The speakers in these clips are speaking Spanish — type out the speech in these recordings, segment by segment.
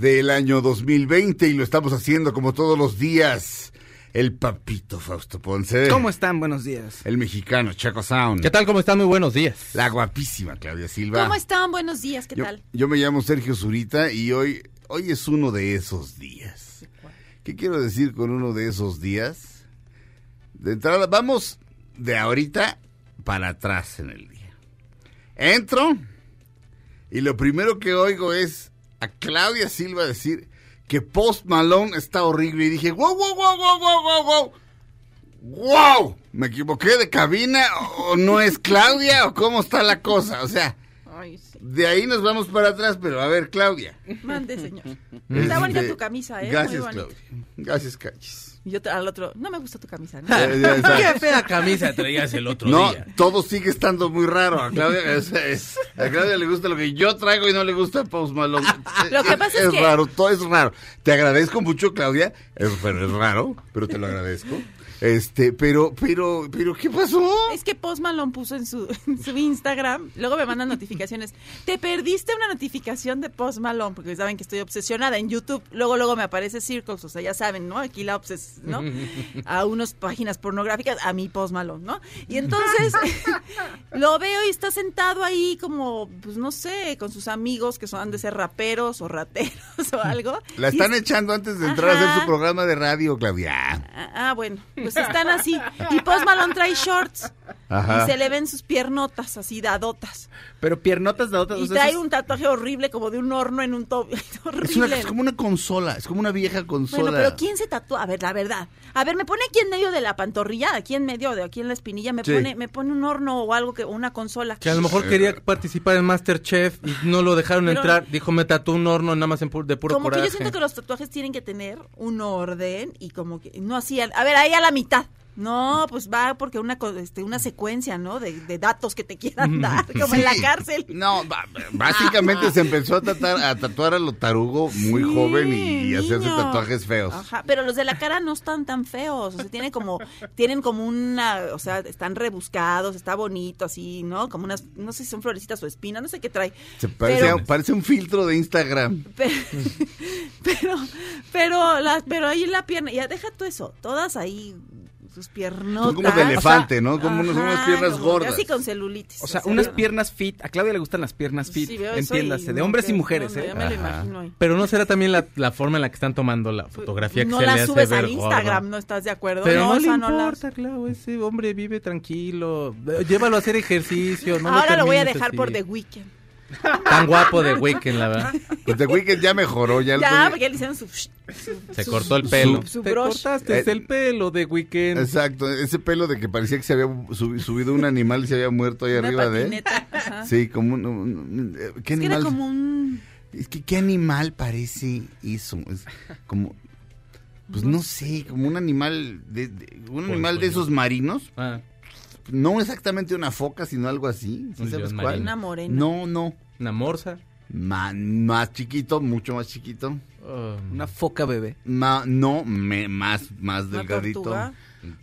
del año 2020 y lo estamos haciendo como todos los días. El papito Fausto Ponce. ¿Cómo están? Buenos días. El mexicano Chaco Sound. ¿Qué tal? ¿Cómo están? Muy buenos días. La guapísima Claudia Silva. ¿Cómo están? Buenos días, ¿qué yo, tal? Yo me llamo Sergio Zurita y hoy, hoy es uno de esos días. ¿Qué quiero decir con uno de esos días? De entrada, vamos de ahorita para atrás en el día. Entro y lo primero que oigo es a Claudia Silva decir que Post Malone está horrible y dije, wow, wow, wow, wow, wow, wow, wow. ¡Wow! ¿Me equivoqué de cabina? ¿O no es Claudia? ¿O cómo está la cosa? O sea, Ay, sí. de ahí nos vamos para atrás, pero a ver, Claudia. Mande, señor. Este, Está bonita tu camisa, ¿eh? Gracias, Muy. Claudia. Gracias, Cachis. Y yo al otro, no me gusta tu camisa, ¿no? Ya, ya, ya. Qué fea camisa traías el otro No, día. todo sigue estando muy raro. A Claudia, es- es- a Claudia le gusta lo que yo traigo y no le gusta Post Malone. Lo que pasa es que- raro, todo es raro. Te agradezco mucho, Claudia, es, pero es raro, pero te lo agradezco. Este, pero, pero, pero, ¿qué pasó? Es que Post Malone puso en su, en su Instagram, luego me mandan notificaciones. Te perdiste una notificación de Post Malone, porque saben que estoy obsesionada en YouTube. Luego, luego me aparece Circles, o sea, ya saben, ¿no? Aquí la obses, ¿no? A unas páginas pornográficas, a mi Post Malone, ¿no? Y entonces lo veo y está sentado ahí como, pues no sé, con sus amigos que son han de ser raperos o rateros o algo. La están es- echando antes de entrar a hacer su programa de radio, Claudia. Ah, ah, bueno, pues están así. Y Post Malone trae shorts. Ajá. Y se le ven sus piernotas así dadotas. Pero piernotas de otras. Y trae un tatuaje horrible como de un horno en un tobillo. Es, horrible. una, es como una consola, es como una vieja consola. Bueno, pero ¿quién se tatúa? A ver, la verdad. A ver, me pone aquí en medio de la pantorrilla, aquí en medio de aquí en la espinilla, me Sí. pone me pone un horno o algo que o una consola. Que a lo mejor quería participar en Masterchef y no lo dejaron Pero- entrar. Dijo, me tatuó un horno nada más en pu- de puro como coraje. que yo siento que los tatuajes tienen que tener un orden y como que no así, a ver, ahí a la mitad. No, pues va porque una este, una secuencia, ¿no? De, de datos que te quieran dar, como en la cárcel. No, básicamente se empezó a, tatuar, a tatuar a lo tarugo muy Sí, joven y, y hacerse tatuajes feos. Ajá, pero los de la cara no están tan feos, o sea, tienen como, tienen como una, o sea, están rebuscados, está bonito así, ¿no? Como unas, no sé si son florecitas o espinas, no sé qué trae. Se parece, pero, parece un filtro de Instagram. pe- pero, pero, la, pero ahí la pierna, ya deja tú eso, todas ahí, sus piernotas. Son como de elefante, ¿no? Como unas- unas Ajá, piernas como gordas. Casi con celulitis. O sea, unas piernas fit. A Claudia le gustan las piernas fit. Sí, entiéndase, de no, hombres y mujeres, no, no, ¿eh? ya me lo Ajá. imagino ahí. Pero no será también la, la forma en la que están tomando la fotografía que no se la le hace subes ver al Instagram, gordo. ¿no estás de acuerdo? Pero no, le esa la- importa, claro, ese hombre vive tranquilo. Eh, Llévalo a hacer ejercicio. No Ahora lo voy a dejar así. por The Weeknd. Tan guapo de Weekend, la verdad. Pues The Weeknd ya mejoró, ya, Ya, porque le hicieron su... Se su- cortó el su- pelo. su Te brush. cortaste Eh, el pelo de Weekend. Exacto, ese pelo de que parecía que se había subi- subido un animal y se había muerto ahí Una arriba de él. ajá. Sí, como un... un- un- eh, ¿Qué Es que era animal? como un... Es que ¿qué animal parece eso? Es como... Pues no sé, como un animal de, de- un animal de esos marinos. Ah, No exactamente una foca, sino algo así. ¿Sí Un sabes cuál? Una morena. No, no. una morsa. Ma- más chiquito, mucho más chiquito. Um, Una foca bebé. Ma- no, me- más, más Una delgadito. tortuga.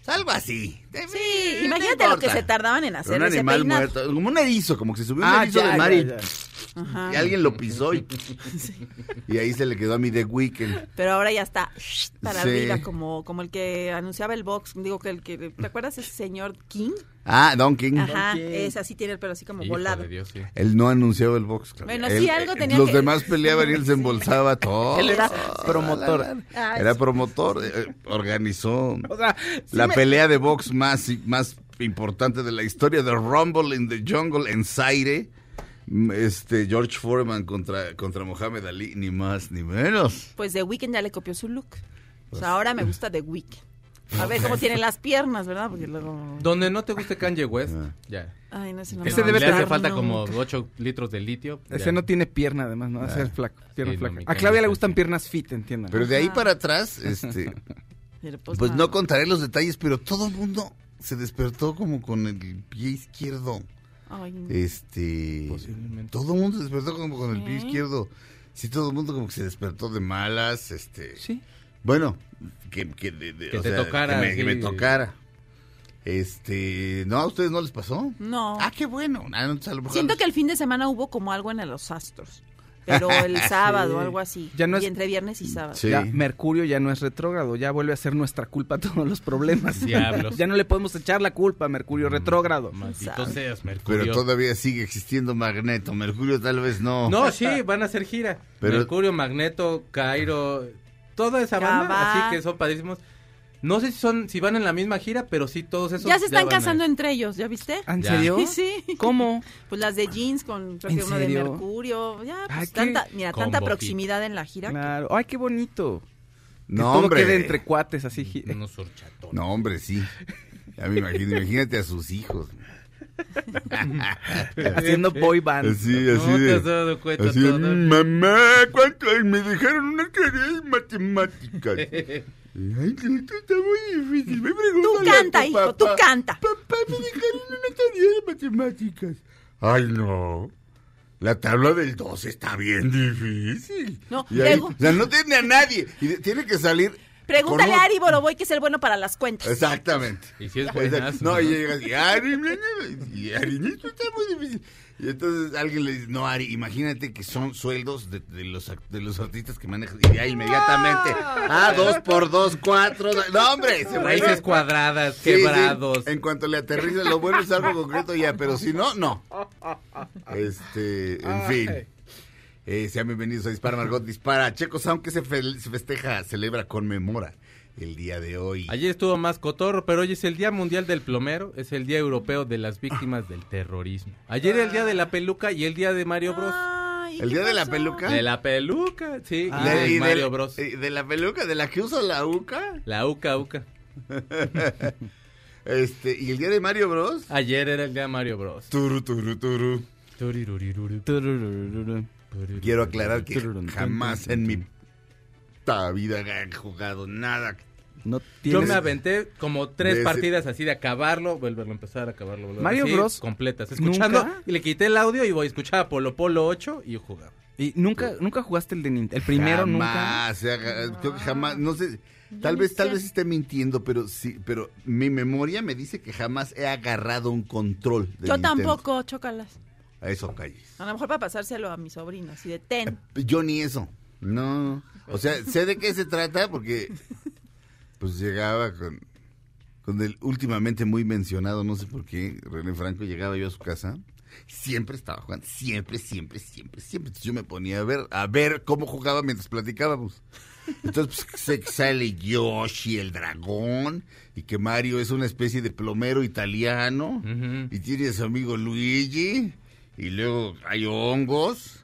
Algo así. Sí, imagínate lo que se tardaban en Pero hacer un ese animal peinado. muerto, como un erizo, como que se subió un Ah, erizo ya, del mar ya, y ya. Ajá. Y alguien lo pisó y, y ahí se le quedó a mi The Weeknd. Pero ahora ya está para Sí. arriba, como, como el que anunciaba el box. Digo que el que. ¿Te acuerdas ese señor King? Ah, Don King. Ajá, King. es así, tiene el pelo así como Hijo volado. de Dios, sí. Él no anunciaba el box. Claudia. Bueno, Él, sí, algo eh, tenía Los que- demás peleaban y él se embolsaba todo. Él era promotor. Ah, Era promotor. eh, organizó O sea, sí la me- pelea de box más, más importante de la historia de Rumble in the Jungle en Zaire. Mm, Este, George Foreman contra, contra Mohamed Ali, ni más ni menos. Pues The Weeknd ya le copió su look. O sea, ahora me gusta The Weeknd. A ver cómo tiene las piernas, ¿verdad? Porque luego... Donde no te guste Kanye West, Ah. ya. Ay, no, ese no Ese debe le hace falta como nunca. 8 litros de litio. Ese ya. no tiene pierna, además, ¿no? Flaco, pierna Sí, no, flaca. mi a Claudia le gustan sí. piernas fit, entiendan. Pero de ahí para atrás, este, pues nada. no contaré los detalles, pero todo el mundo se despertó como con el pie izquierdo. Ay, no. Este, Posiblemente. todo el mundo se despertó como con el pie Sí. izquierdo. Sí, todo el mundo como que se despertó de malas, este. Sí. Bueno, que, que, de- de- Que o te sea, tocara, Que me, que me tocara. Este, no, a ustedes no les pasó. No. Ah, qué bueno. Ah, no, a lo mejor- Siento que el fin de semana hubo como algo en los astros. Pero el sábado, algo así. Ya no y es- entre viernes y sábado. Sí. Ya Mercurio ya no es retrógrado, ya vuelve a ser nuestra culpa todos los problemas. Diablos. ya no le podemos echar la culpa a Mercurio retrógrado. Maldito seas, Mercurio. Pero todavía sigue existiendo Magneto. Mercurio tal vez no. No, sí, van a hacer gira. Pero- Mercurio, Magneto, Cairo, toda esa banda, así que son padrísimos. No sé si son, si van en la misma gira, pero sí todos esos. Ya se están van a- casando entre ellos, ¿ya viste? ¿En Ya. serio? Sí. ¿Cómo? Pues las de jeans con creo ¿En que uno de? Mercurio. Ya, pues Ay, qué tanta, mira, tanta proximidad en la gira. que- Claro. Ay, qué bonito. Que No, todo hombre. quede entre cuates así. Unos horchatones. No, hombre, sí. Ya me imagino. Imagínate a sus hijos. Haciendo boy band. Así, así No te de. has dado cuenta así de, todo. mamá, ¿cuánto? Me dejaron unas tareas matemáticas. Ay, que esto está muy difícil. Me Tú canta, hijo, tú papá. canta. Papá, me dejaron una tarea de matemáticas. Ay, no. La tabla del 2 está bien difícil. No, Y ahí- luego- o sea, no tiene a nadie. Y de- tiene que salir. Pregúntale a Ari Boroboy que es el bueno para las cuentas. Exactamente. Y si es buenazo. No, y llegas y Ari, y Ari, esto está muy difícil. Y entonces alguien le dice, no, Ari, imagínate que son sueldos de, de los, de los artistas que manejan. Y ya inmediatamente, ah, dos por dos, cuatro. No, hombre, se Raíces cuadradas, Sí, sí. quebrados. En cuanto le aterriza, lo bueno es algo concreto ya, pero si no, no. Este, en fin. Eh, sean bienvenidos a Dispara Margot Dispara. Checos, aunque se, fe- se festeja, celebra, conmemora el día de hoy. Ayer estuvo más cotorro, pero hoy es el Día Mundial del Plomero, es el Día Europeo de las Víctimas del Terrorismo. Ayer era el Día de la Peluca y el Día de Mario Bros. Ay, ¿El ¿qué día de la peluca? De la peluca, sí, Ah, de y de, Mario Bros. eh, de la peluca, de la que usa la UCA. La uca uca. Este, y el día de Mario Bros. Ayer era el Día de Mario Bros. Turu, turu, turu. Quiero aclarar que jamás en mi vida he jugado nada. No Yo me aventé como tres partidas así de acabarlo, volverlo a empezar, acabarlo, volverlo Mario así, Bros. completas, escuchando ¿Nunca? y le quité el audio y voy a escuchar a Polo Polo 8 y yo jugaba. ¿Y nunca, nunca jugaste el de Nintendo? El primero nunca. jamás, jamás, no sé, tal vez, tal vez esté mintiendo, pero sí, pero mi memoria me dice que jamás he agarrado un control de Yo Nintendo. tampoco, chócalas. A eso calles. A lo mejor para pasárselo a mi sobrino, así de ten. Yo ni eso. No. O sea, sé de qué se trata porque pues llegaba con con el últimamente muy mencionado, no sé por qué, René Franco llegaba yo a su casa, siempre estaba jugando, siempre, siempre, siempre, siempre. Entonces yo me ponía a ver, a ver cómo jugaba mientras platicábamos. Entonces pues, sé que sale Yoshi, el dragón, y que Mario es una especie de plomero italiano, y tiene a su amigo Luigi, y luego hay hongos,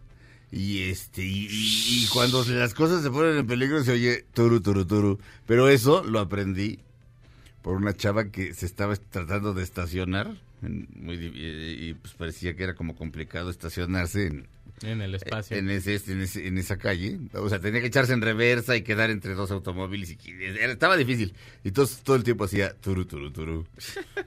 y este, y, cuando las cosas se ponen en peligro se oye turu, turu, turu. Pero eso lo aprendí por una chava que se estaba tratando de estacionar, muy, di- y, y, pues parecía que era como complicado estacionarse en, En el espacio. en, ese, en, ese- en esa calle. O sea, tenía que echarse en reversa y quedar entre dos automóviles. Y, era- estaba difícil. Y entonces todo el tiempo hacía turu, turu, turu.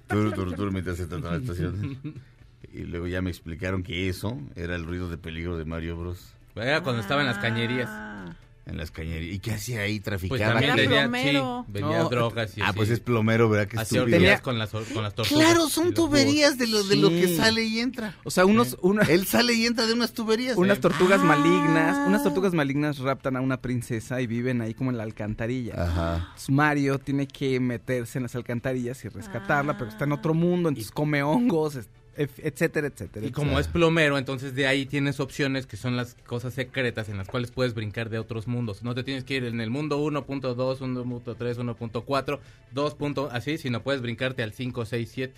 Turu, turu, turu mientras se trataba de estacionar. Y luego ya me explicaron que eso era el ruido de peligro de Mario Bros. Era cuando estaba en las cañerías. Ah. En las cañerías. ¿Y qué hacía ahí? Pues ¿Traficaba? también ¿Qué? vendía, plomero. sí, vendía No, drogas y Ah, así. pues es plomero, ¿verdad? Qué Hacía orgías con las, con las tortugas. Claro, son tuberías de lo, de lo que sale y entra. O sea, unos, una- Él sale y entra de unas tuberías. unas tortugas Ah. malignas, unas tortugas malignas raptan a una princesa y viven ahí como en la alcantarilla. Ajá. Entonces, Mario tiene que meterse en las alcantarillas y rescatarla, pero está en otro mundo, entonces come hongos, etcétera, etcétera. Y como es plomero, entonces de ahí tienes opciones que son las cosas secretas en las cuales puedes brincar de otros mundos. No te tienes que ir en el mundo 1.2, 1.3, 1.4, 2. punto- así, sino puedes brincarte al 5, 6, 7.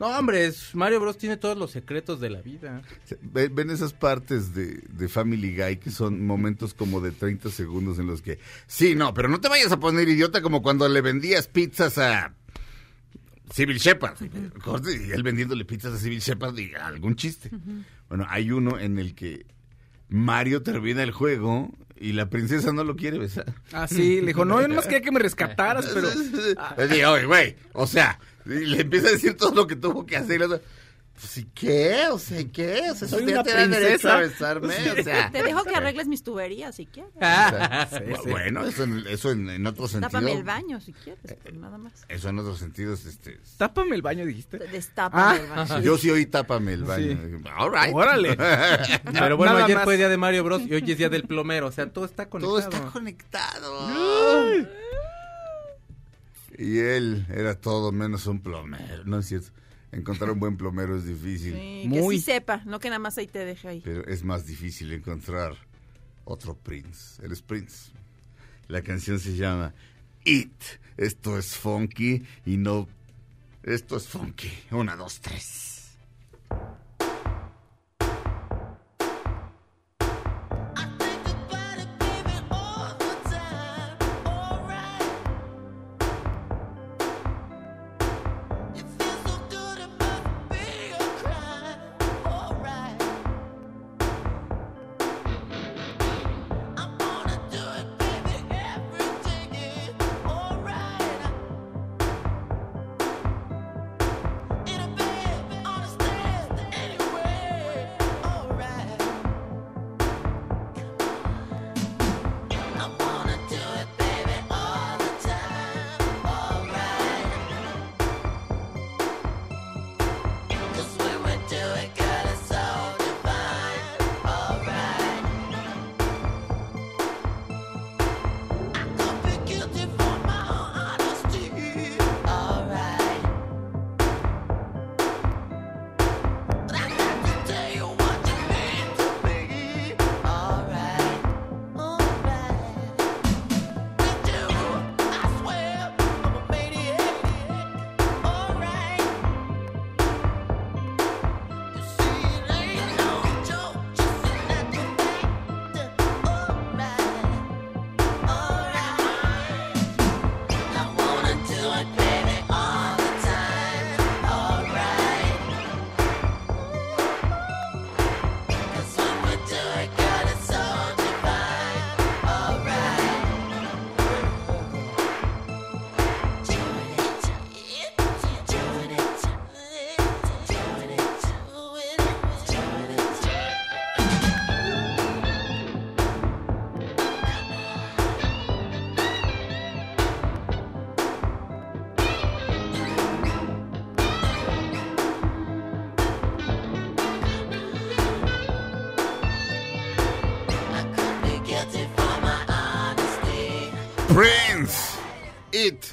No, hombre, es- Mario Bros. tiene todos los secretos de la vida. Ven, ven esas partes de, de Family Guy que son momentos como de 30 segundos en los que... Sí, no, pero no te vayas a poner idiota como cuando le vendías pizzas a... Civil Shepard. Corte, Y él vendiéndole pizzas a Civil Shepard y algún chiste. Bueno, hay uno en el que Mario termina el juego y la princesa no lo quiere besar. Ah, sí, le dijo, no, yo nomás quería que me rescataras, pero... Le digo, oye, güey, o sea, le empieza a decir todo lo que tuvo que hacer. Pues, ¿y qué? O sea, ¿y qué? O sea, Soy una te da derecho a princesa. besarme, o sea. Te dejo que arregles mis tuberías si quieres. o sea, Sí, bu- sí. Bueno, eso en, eso en, en otro sentido. Tápame el baño si quieres, pero nada más. Eso en otros sentidos, este. Tápame el baño, dijiste. Destápame el baño. Yo sí oí tápame el baño. All right. Órale. Pero bueno, Nada ayer más. fue día de Mario Bros. y hoy es día del plomero. O sea, todo está Todo conectado. está conectado. Y él era todo menos un plomero. No es cierto. Encontrar un buen plomero es difícil. Sí, que Muy. sí sepa, no que nada más ahí te deje ahí. Pero es más difícil encontrar otro Prince. Él es Prince. La canción se llama It. Esto es funky y no. Esto es funky. Una, dos, tres.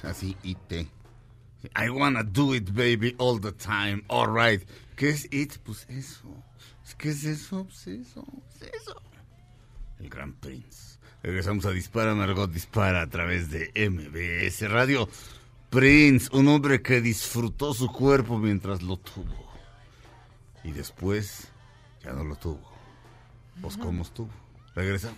Así, it. I wanna do it, baby, all the time. All right. ¿Qué es it? Pues eso. ¿Qué es eso? Pues eso. Es eso. El Gran Prince. Regresamos a Dispara, Margot Dispara a través de MBS Radio. Prince, un hombre que disfrutó su cuerpo mientras lo tuvo. Y después ya no lo tuvo. Pues cómo estuvo. Regresamos.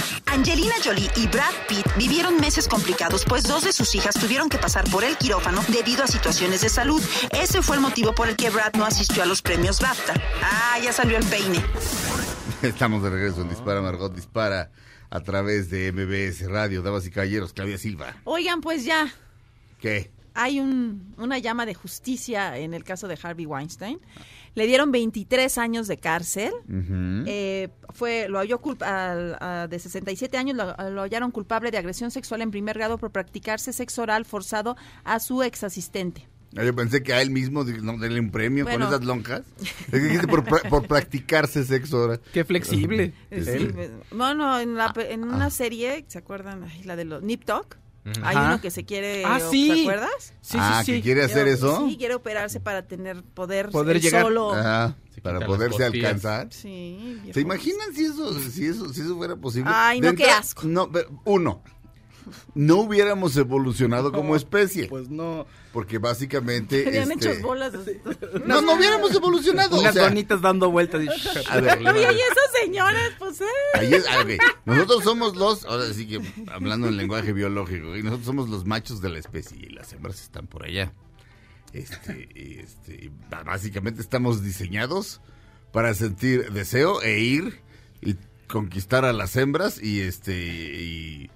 Angelina Jolie y Brad Pitt vivieron meses complicados, pues dos de sus hijas tuvieron que pasar por el quirófano debido a situaciones de salud. Ese fue el motivo por el que Brad no asistió a los premios BAFTA. Ah, ya salió el peine. Estamos de regreso en Dispara Margot Dispara a través de MBS Radio. Damas y caballeros, Claudia Silva. Oigan, pues ya ¿Qué? Hay un, una llama de justicia en el caso de Harvey Weinstein. Le dieron 23 años de cárcel. Eh, fue lo halló culpa, al- a- de 67 años lo, lo hallaron culpable de agresión sexual en primer grado por practicarse sexo oral forzado a su ex asistente. Ah, Yo pensé que a él mismo no, denle un premio Bueno. con esas lonjas. Es que dijiste por, pra- por practicarse sexo ahora. Qué flexible. Sí, Él. pues, no, no, en, Ah, la pe- en una serie, ¿se acuerdan? Ay, la de los Nip Tuck. Hay Ajá. uno que se quiere, Ah, sí. ¿te acuerdas? Sí, ah, sí, que sí. quiere hacer eso. Sí, quiere operarse para tener poder, Poder llegar. solo. Ajá, para poderse alcanzar. Sí, viejo. ¿Se imaginan si eso, si eso, si eso fuera posible? Ay, no, qué asco. No, pero, uno, no hubiéramos evolucionado como especie. Pues no. Porque básicamente. Serían este, hechos bolas. No, no hubiéramos evolucionado. o Unas sea, donitas dando vueltas. y- a ver, No, y ahí esos señores, pues, eh. ahí es- ok. Nosotros somos los, ahora sí que hablando en lenguaje biológico, y nosotros somos los machos de la especie y las hembras están por allá. Este, este, básicamente estamos diseñados para sentir deseo e ir y conquistar a las hembras y este y,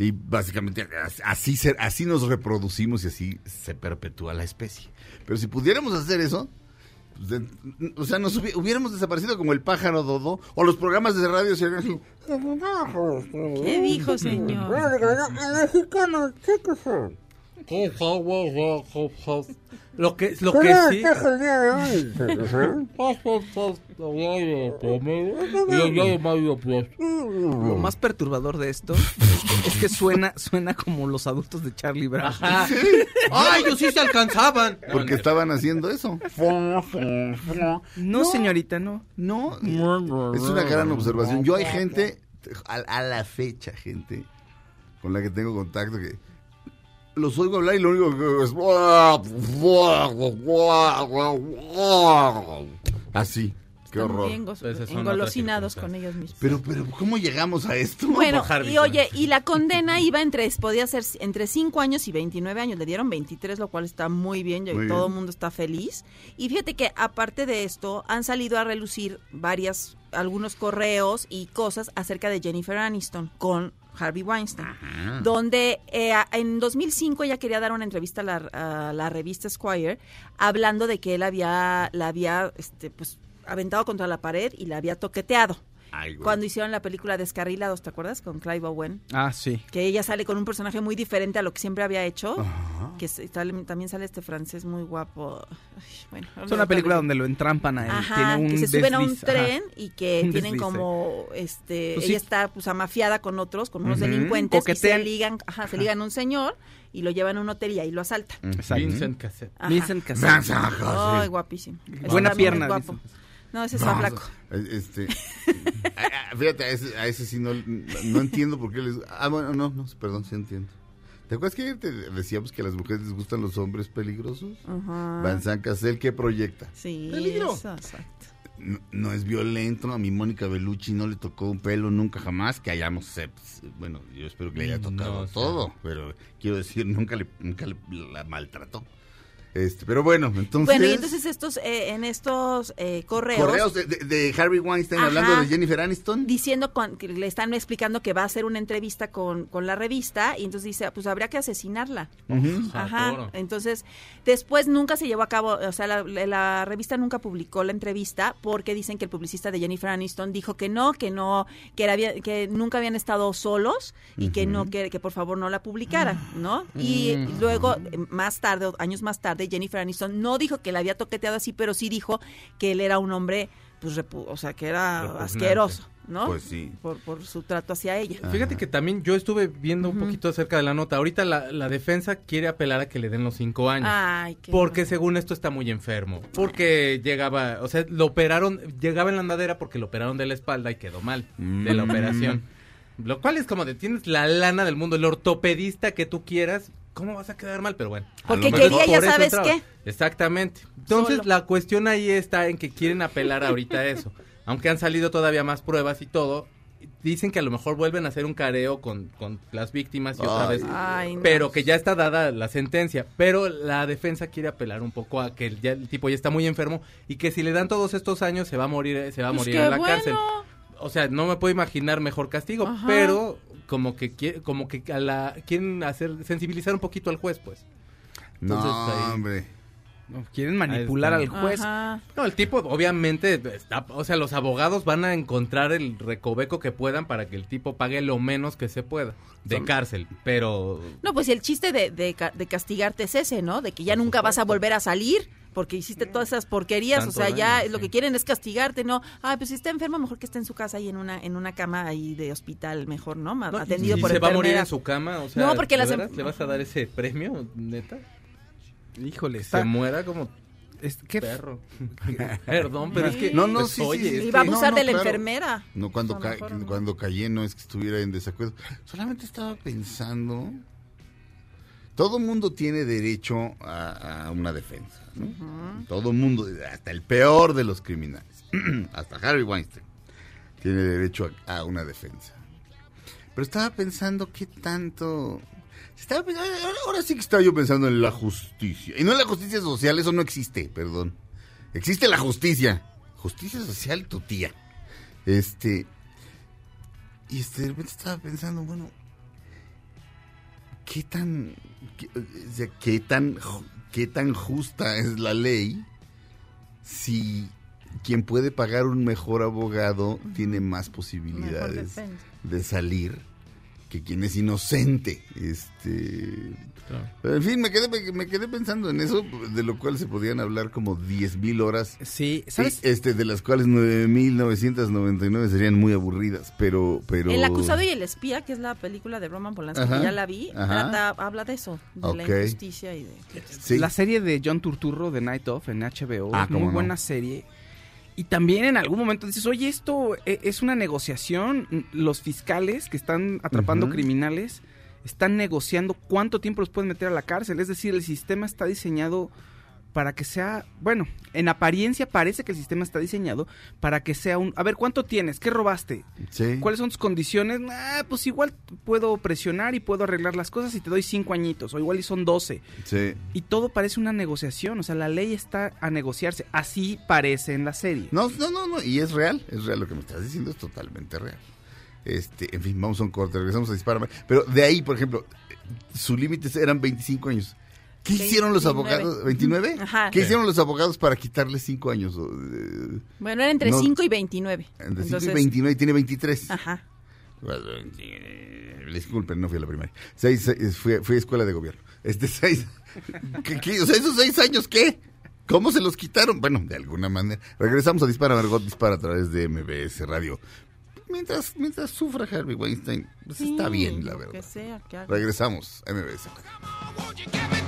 y básicamente as- así ser, así nos reproducimos y así se perpetúa la especie. Pero si pudiéramos hacer eso, pues, de- o sea, nos hubi- hubiéramos desaparecido como el pájaro dodo o los programas de radio serían así. ¿Qué dijo, señor? Lo que, lo que sí. Lo más perturbador de esto es que suena, suena como los adultos de Charlie Brown. Ajá. ¡Ay, ellos sí se alcanzaban! Porque estaban haciendo eso. No, señorita, no. No, es una gran observación. Yo hay gente, a, a la fecha, gente con la que tengo contacto que los oigo hablar y lo único que es así. Qué horror. son engolosinados con ellos mismos. Pero, pero, ¿cómo llegamos a esto? Bueno, y oye, y la condena iba entre, podía ser entre 5 años y 29 años, le dieron 23, lo cual está muy bien, y todo el mundo está feliz. Y fíjate que aparte de esto, han salido a relucir varias, algunos correos y cosas acerca de Jennifer Aniston con Harvey Weinstein, donde eh, en 2005 ella quería dar una entrevista a la, a la revista Squire, hablando de que él había, la había, este, pues, aventado contra la pared y la había toqueteado. Ay, güey. Cuando hicieron la película Descarrilados, ¿te acuerdas? Con Clive Owen. Ah, sí. Que ella sale con un personaje muy diferente a lo que siempre había hecho. Que también sale este francés muy guapo. Ay, bueno, Es una película donde lo entrampan a él. Ajá, Tiene un que se suben a un ajá. tren y que Un tienen desliz, como, este, Pues sí. ella está pues amafiada con otros, con unos Ujú, delincuentes y se ligan, ajá, se ligan a un señor y lo llevan a un hotel y ahí lo asaltan. Exacto. Vincent Cassett. Ajá. Vincent Cassel. Ay, guapísimo. Buena muy pierna, guapo. Vincent. No, ese está flaco. Este, fíjate, a ese, a ese sí no, no entiendo por qué les... Ah, bueno, no, no, perdón, sí entiendo. ¿Te acuerdas que ayer te decíamos que a las mujeres les gustan los hombres peligrosos? Ajá. Vincent Cassel, ¿qué proyecta? Sí, Peligro. eso, exacto. No, no es violento, a mi Mónica Bellucci no le tocó un pelo nunca jamás, que hayamos, pues, bueno, yo espero que le haya tocado No, o sea. todo, pero quiero decir, nunca le, nunca le- la maltrató. Este, pero bueno, entonces... Bueno, y entonces estos, eh, en estos eh, correos, Correos de, de- de Harvey Weinstein Ajá. hablando de Jennifer Aniston. diciendo con- que le están explicando que va a hacer una entrevista con, con la revista y entonces dice, pues habría que asesinarla. Ajá. Entonces, después nunca se llevó a cabo, o sea, la, revista nunca publicó la entrevista porque dicen que el publicista de Jennifer Aniston dijo que no, que no, que era que nunca habían estado solos y que no, que, que por favor no la publicaran, ¿no? Y luego, eh, más tarde, o años más tarde, Jennifer Aniston no dijo que la había toqueteado así, pero sí dijo que él era un hombre, pues, repu- o sea, que era Repugnante. asqueroso, ¿no? Pues sí. Por, por su trato hacia ella. Fíjate que también yo estuve viendo un poquito acerca de la nota. Ahorita la, la defensa quiere apelar a que le den los cinco años. Ay, qué Porque bueno. según esto está muy enfermo. Porque llegaba, o sea, lo operaron, llegaba en la andadera porque lo operaron de la espalda y quedó mal de la Mm. operación. Lo cual es como de tienes la lana del mundo, el ortopedista que tú quieras, ¿cómo vas a quedar mal? Pero bueno. Porque quería, ya sabes entraba. qué. Exactamente. Entonces Solo. la cuestión ahí está en que quieren apelar ahorita a eso. Aunque han salido todavía más pruebas y todo, dicen que a lo mejor vuelven a hacer un careo con, con las víctimas y otra vez. Ay, no. Pero que ya está dada la sentencia. Pero la defensa quiere apelar un poco a que el, ya, el tipo ya está muy enfermo y que si le dan todos estos años se va a morir, se va a Pues morir qué en la bueno. cárcel. O sea, no me puedo imaginar mejor castigo, Ajá. pero como que como que a la quieren hacer sensibilizar un poquito al juez, pues. No, ahí- hombre. No, quieren manipular al juez. Ajá. No, el tipo obviamente está, o sea, los abogados van a encontrar el recoveco que puedan para que el tipo pague lo menos que se pueda de cárcel, pero No, pues el chiste de, de, ca- de castigarte es ese, ¿no? De que ya nunca vas a volver a salir porque hiciste todas esas porquerías, Tanto o sea, ya daño, lo sí. que quieren es castigarte, ¿no? Ay, pues si está enfermo, mejor que esté en su casa y en una en una cama ahí de hospital, mejor, ¿no? Ma- No, Atendido ¿y por se va a morir en su cama, o sea, No, porque ¿de las em- le vas a dar ese premio, neta? Híjole, Se está... muera como es- qué- perro. Perdón, pero es que No, no, pues, sí, oye, sí. va a que- abusar no, de la claro. enfermera. No, cuando, ca- mejor no. cuando callé no es que estuviera en desacuerdo. Solamente estaba pensando. Todo mundo tiene derecho a, a una defensa. ¿no? Todo mundo, hasta el peor de los criminales, hasta Harry Weinstein, tiene derecho a, a una defensa. Pero estaba pensando qué tanto. Pens- ahora- sí que estaba yo pensando en la justicia. Y no en la justicia social, eso no existe, perdón. Existe la justicia. Justicia social, tu tía. Este. Y este, de repente estaba pensando, bueno, ¿qué tan. qué, o sea, qué tan, qué tan justa es la ley si quien puede pagar un mejor abogado tiene más posibilidades de salir que quien es inocente? Este. Pero, en fin, me quedé, me quedé pensando en eso, de lo cual se podían hablar como 10.000 horas Sí, ¿sabes? Este, de las cuales 9.999 serían muy aburridas, pero... pero... El acusado y el espía, que es la película de Roman Polanski, Ajá, que ya la vi, trata, habla de eso, de la Ok. injusticia y de... Sí. La serie de John Turturro de Night Of en HBO, Ah, muy no. buena serie. Y también en algún momento dices, oye, esto e- es una negociación. Los fiscales que están atrapando criminales están negociando cuánto tiempo los pueden meter a la cárcel. Es decir, el sistema está diseñado para que sea, bueno, en apariencia parece que el sistema está diseñado para que sea un, a ver, ¿cuánto tienes? ¿Qué robaste? Sí. ¿Cuáles son tus condiciones? Ah, pues igual puedo presionar y puedo arreglar las cosas y te doy cinco añitos, o igual y son doce. Sí. Y todo parece una negociación, o sea, la ley está a negociarse. Así parece en la serie. No, no, no, no, y es real, es real lo que me estás diciendo, es totalmente real. Este, en fin, vamos a un corte, regresamos a disparar. Pero de ahí, por ejemplo, sus límites eran 25 años. ¿Qué hicieron los 29. abogados? ¿29? Ajá. ¿Qué hicieron los abogados para quitarle 5 años? eh, Bueno, era entre No. 5 y 29. Entre 5 Entonces, y 29 y tiene 23. Ajá. Bueno, eh, Disculpen, no fui a la primaria. Seis, seis- fui, fui a escuela de gobierno. Este seis. ¿qué, qué? O sea, esos seis años, ¿qué? ¿Cómo se los quitaron? Bueno, de alguna manera. Regresamos a Dispara Margot Dispara a través de MBS Radio. Mientras, mientras sufra Harvey Weinstein, pues está Sí, bien, la verdad. Que sea, que haga. Regresamos a MBS Radio.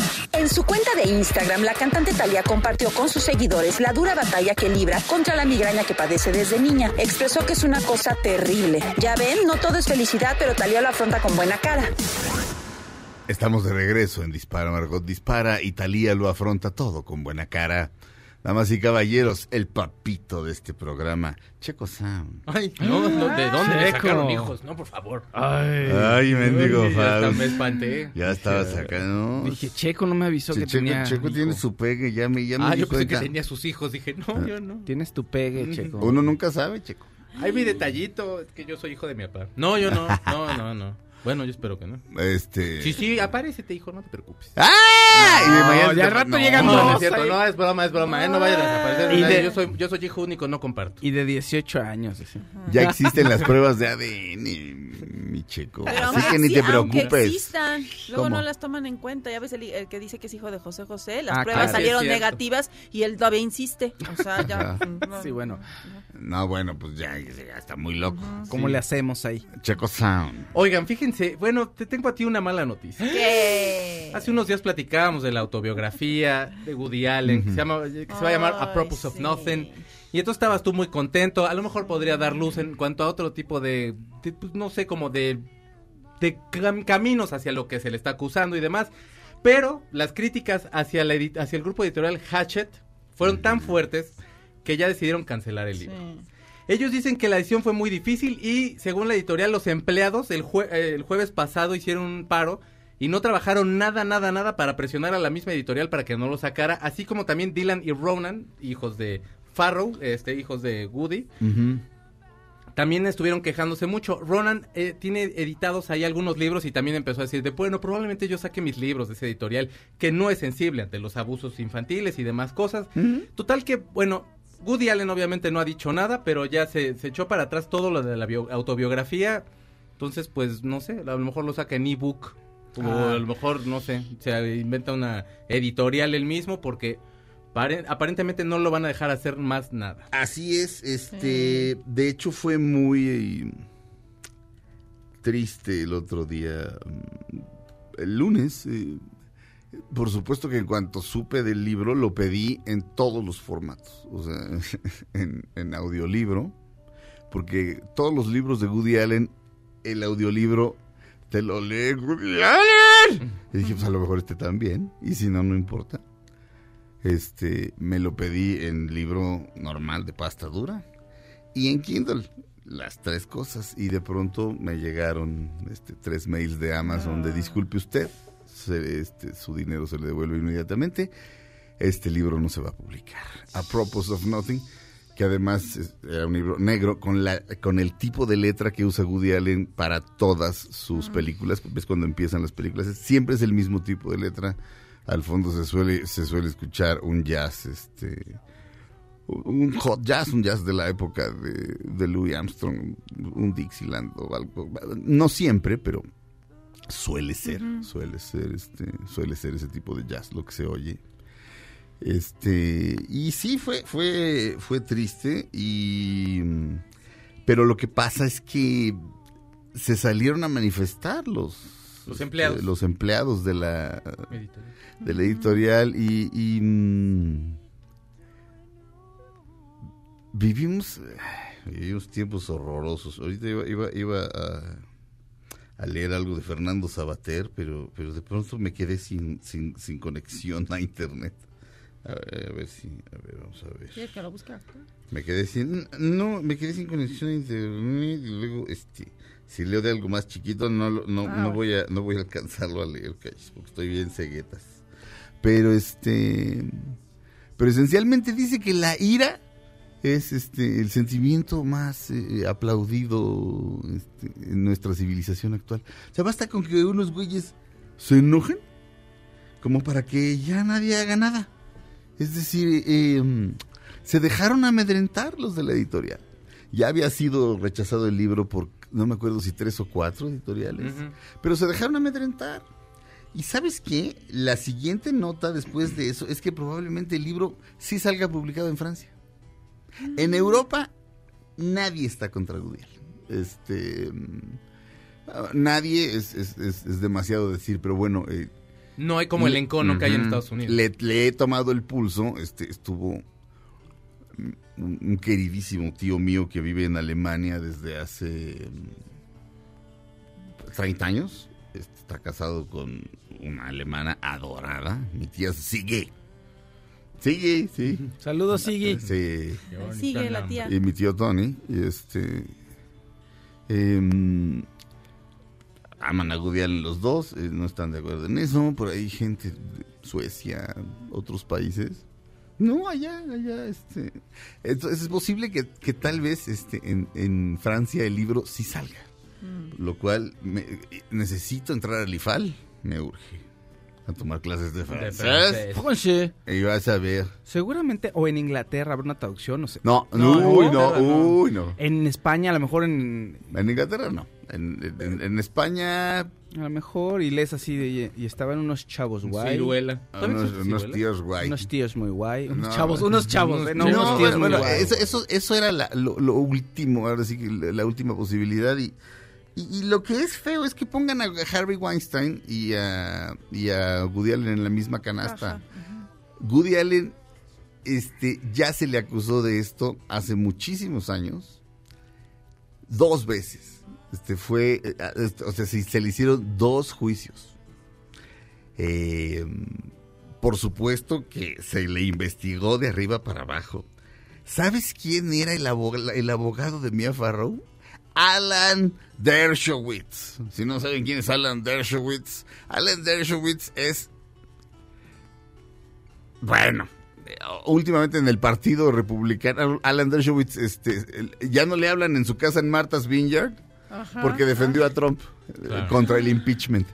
En su cuenta de Instagram, la cantante Thalía compartió con sus seguidores la dura batalla que libra contra la migraña que padece desde niña. Expresó que es una cosa terrible. Ya ven, no todo es felicidad, pero Thalía lo afronta con buena cara. Estamos de regreso en Dispara Margot Dispara y Talía lo afronta todo con buena cara. Damas y caballeros, el papito de este programa, Checo Sound. Ay, no, no, ¿de dónde le Checo. sacaron hijos? No, por favor. Ay, mendigo Ay, hasta Faust. me espanté. Ya estaba sacando. Dije, Checo no me avisó Sí, que Checo, tenía. Checo hijo. tiene su pegue, ya me, ya me Ah, yo pensé que tenía sus hijos. Dije, no, yo no. Tienes tu pegue, Checo. Uno nunca sabe, Checo. Ay, mi detallito, es que yo soy hijo de mi papá. No, yo no, no, no, no. Bueno, yo espero que no. Este. Sí, sí, aparécete, hijo, no te preocupes. ¡Ah! Y de No, ya al rato no. llegan No, no es cierto, ahí. no, es broma, es broma, ¿eh? no vayas a desaparecer. Y de- Yo soy, yo soy hijo único, no comparto. Y de 18 años. así. Ya existen las pruebas de ADN, mi checo. Pero Así que ni te preocupes. existan, luego ¿Cómo? no las toman en cuenta. Ya ves el, el que dice que es hijo de José José, las Ah, pruebas claro. salieron Sí, negativas y él todavía insiste. O sea, ya. Sí, bueno. No, bueno, pues ya, ya está muy loco. ¿Cómo le hacemos ahí? Checo Sound. Oigan, fíjense, bueno, te tengo a ti una mala noticia. ¿Qué? Hace unos días platicábamos de la autobiografía de Woody Allen, que, se, llama, que se va a llamar A Purpose of sí. Nothing. Y entonces estabas tú muy contento. A lo mejor podría dar luz en cuanto a otro tipo de, de, pues, no sé, como de, de cam- caminos hacia lo que se le está acusando y demás. Pero las críticas hacia, la hacia el grupo editorial Hatchet fueron tan fuertes que ya decidieron cancelar el libro. Sí. Ellos dicen que la edición fue muy difícil y según la editorial los empleados el, jue- eh, el jueves pasado hicieron un paro y no trabajaron nada, nada, nada para presionar a la misma editorial para que no lo sacara, así como también Dylan y Ronan, hijos de Farrow, este, hijos de Woody, también estuvieron quejándose mucho. Ronan eh, tiene editados ahí algunos libros y también empezó a decir de, bueno, probablemente yo saque mis libros de ese editorial, que no es sensible ante los abusos infantiles y demás cosas. Total que, bueno, Woody Allen obviamente no ha dicho nada, pero ya se, se echó para atrás todo lo de la bio- autobiografía. Entonces, pues, no sé, a lo mejor lo saca en ebook. O Ah. a lo mejor, no sé, se inventa una editorial él mismo porque pare- aparentemente no lo van a dejar hacer más nada. Así es, este, de hecho fue muy triste el otro día, el lunes. eh, por supuesto que en cuanto supe del libro lo pedí en todos los formatos, o sea, en, en audiolibro, porque todos los libros de Woody Allen, el audiolibro te lo lee Woody Allen. Y dije, pues a lo mejor este también, y si no, no importa. Este, me lo pedí en libro normal de pasta dura y en Kindle, las tres cosas. Y de pronto me llegaron este, tres mails de Amazon de disculpe usted, se- este, su dinero se le devuelve inmediatamente. Este libro no se va a publicar. A Purpose of Nothing, que además es- era un libro negro con, la, con el tipo de letra que usa Woody Allen para todas sus películas. Ves cuando empiezan las películas, siempre es el mismo tipo de letra. Al fondo se suele, se suele escuchar un jazz, este, un hot jazz, un jazz de la época de, de Louis Armstrong, un Dixieland o algo. No siempre, pero suele ser, suele ser, este, suele ser ese tipo de jazz lo que se oye. Este, y sí fue, fue, fue triste y, pero lo que pasa es que se salieron a manifestar los, Los empleados. este, los empleados de la, de la editorial y, y, mm, vivimos vivimos tiempos horrorosos ahorita iba, iba, iba a, a leer algo de Fernando Sabater pero pero de pronto me quedé sin, sin, sin conexión a internet. A ver, a ver si a ver vamos a ver. ¿Quieres que lo busque? me quedé sin no me quedé sin conexión a internet y luego este si leo de algo más chiquito no no, Ah, no voy a no voy a alcanzarlo a leer porque estoy bien ceguetas. Pero este pero esencialmente dice que la ira es este el sentimiento más eh, aplaudido este, en nuestra civilización actual o sea basta con que unos güeyes se enojen como para que ya nadie haga nada es decir, eh, se dejaron amedrentar los de la editorial. Ya había sido rechazado el libro por, no me acuerdo si tres o cuatro editoriales, pero se dejaron amedrentar. Y sabes qué? La siguiente nota después de eso es que probablemente el libro sí salga publicado en Francia. En Europa nadie está contra Goodyear. Este, mm, nadie es, es- es- es demasiado decir, pero bueno, eh, No hay como el encono que hay en. Estados Unidos. Le, le he tomado el pulso. Este estuvo mm, un, un queridísimo tío mío que vive en Alemania desde hace mm, 30 años. Este, Está casado con una alemana adorada. Mi tía sigue. Sigue, sí. Saludos, Sigui. Sí. Sigue la tía. Y mi tío Tony, y este. em, aman a Allen los dos, eh, no están de acuerdo en eso. Por ahí gente de Suecia, otros países. No, allá, allá, este. Entonces es posible que, que tal vez este, en, en Francia el libro sí salga. Lo cual me- necesito entrar al IFAL, me urge. A tomar clases de francés. francés. Francés. Y vas a ver. Seguramente, o en Inglaterra habrá una traducción, no sé. No, No, no, uy, en no, uy, no. En España, a lo mejor en. En Inglaterra no. En, en- en España, A lo mejor, y lees así de. Y estaban unos chavos guay. Ciruela. ¿Todavía unos, unos tíos guay. Unos tíos muy guay. Unos No, chavos, no. unos chavos, Unos eh, no, unos No, tíos bueno, muy bueno, guay. eso, eso, eso era la- lo, lo último, ahora sí que la última posibilidad. Y, y, y lo que es feo es que pongan a Harvey Weinstein y a, y a Woody Allen en la misma canasta. Woody Allen este, ya se le acusó de esto hace muchísimos años, dos veces. Este fue, eh, este, o sea, se, se le hicieron dos juicios. Eh, por supuesto que se le investigó de arriba para abajo. ¿Sabes quién era el, aboga- el abogado de Mia Farrow? Alan Dershowitz. Si no saben quién es Alan Dershowitz, Alan Dershowitz es bueno, últimamente en el Partido Republicano, Alan Dershowitz, este, ya no le hablan en su casa en Martha's Vineyard Ajá. porque defendió a Trump eh, Claro. contra el impeachment.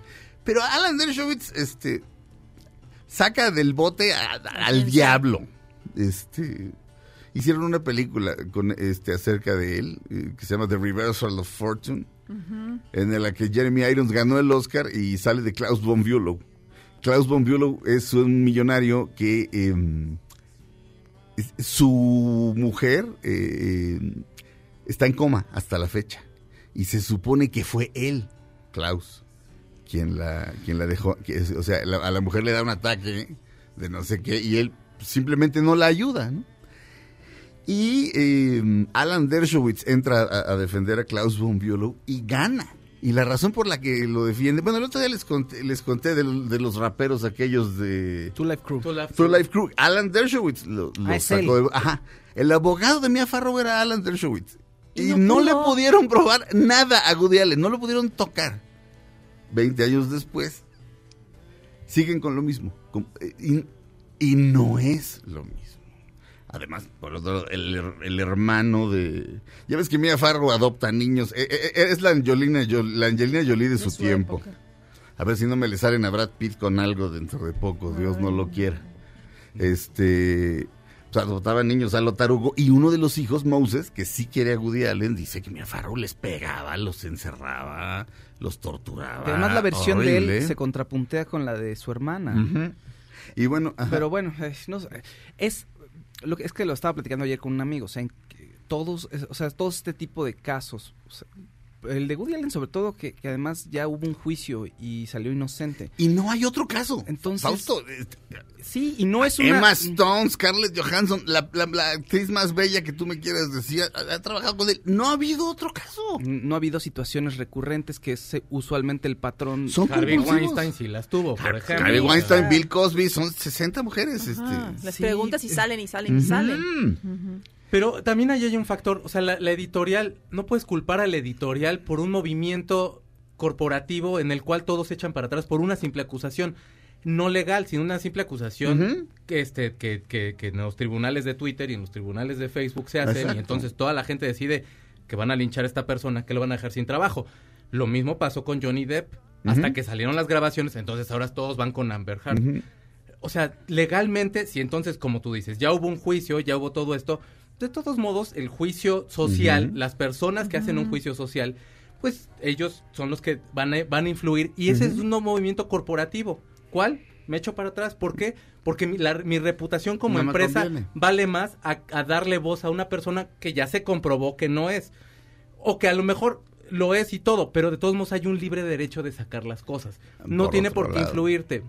Pero Alan Dershowitz, este, saca del bote a- a- al diablo. Este, hicieron una película con este acerca de él eh, que se llama The Reversal of Fortune, en la que Jeremy Irons ganó el Oscar y sale de Klaus von Bülow. Klaus von Bülow es un millonario que em, su mujer eh, em, está en coma hasta la fecha y se supone que fue él, Klaus, quien la quien la dejó, que o sea, la- a la mujer le da un ataque de no sé qué y él simplemente no la ayuda, ¿no? Y eh, Alan Dershowitz entra a, a defender a Klaus von Bülow y gana. Y la razón por la que lo defiende, bueno, el otro día les conté, les conté de, los raperos aquellos de Two Life Crew. Two Life Crew. Alan Dershowitz lo, lo Ah, sacó de- Ajá. El abogado de Mia Farrow era Alan Dershowitz. Y, Y no no, le pudieron probar nada a Woody Allen, no lo pudieron tocar. Veinte años después, siguen con lo mismo. Con- y, y no es lo mismo. Además, por otro lado, el, el hermano de... Ya ves que Mia Farrow adopta niños. Eh, eh, eh, es la Angelina, Jolie, la Angelina Jolie de, su, su tiempo. época. A ver si no me le salen a Brad Pitt con algo dentro de poco, Dios no lo quiera. Este, pues adoptaban niños a lo tarugo y uno de los hijos, Moses, que sí quiere a Woody Allen, dice que Mia Farrow les pegaba, los encerraba, los torturaba. Además, la versión de él se contrapuntea con la de su hermana. Y bueno, ajá. Pero bueno, eh, no es lo que es que lo estaba platicando ayer con un amigo, o sea, en todos, o sea, todo este tipo de casos, el de Woody Allen sobre todo que, que además ya hubo un juicio y salió inocente. y no hay otro caso. Entonces- Fausto, Sí, y no es una Emma Stone, Scarlett Johansson, la, la- la actriz más bella que tú me quieras decir, ha, ha trabajado con él. No ha habido otro caso. no ha habido situaciones recurrentes que es usualmente el patrón Son Harvey. Weinstein sí las tuvo, por ejemplo. Harvey Weinstein. Bill Cosby, son 60 mujeres. Ajá. Este. Les Sí, preguntas y eh, salen y salen y salen. Mm. Pero también ahí hay un factor, o sea, la, la editorial, no puedes culpar al editorial por un movimiento corporativo en el cual todos se echan para atrás por una simple acusación. No legal, sino una simple acusación que, este, que, que, que en los tribunales de Twitter y en los tribunales de Facebook se hacen Exacto. y entonces toda la gente decide que van a linchar a esta persona, que lo van a dejar sin trabajo. Lo mismo pasó con Johnny Depp, hasta que salieron las grabaciones, entonces ahora todos van con Amber Heard o sea, legalmente, si entonces, como tú dices, ya hubo un juicio, ya hubo todo esto, de todos modos, el juicio social, las personas que hacen un juicio social, pues ellos son los que van a, van a influir y ese es un nuevo movimiento corporativo. ¿Cuál? Me echo para atrás. ¿Por qué? Porque mi, la- mi reputación como No empresa vale más a, a darle voz a una persona que ya se comprobó que no es. O que a lo mejor lo es y todo, pero de todos modos hay un libre derecho de sacar las cosas. No Por tiene por qué lado. influirte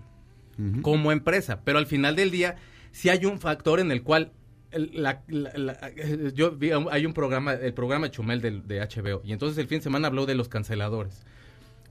como empresa, pero al final del día sí hay un factor en el cual la- la- la- eh, yo vi hay un programa, el programa Chumel del- de, HBO y entonces el fin de semana habló de los canceladores.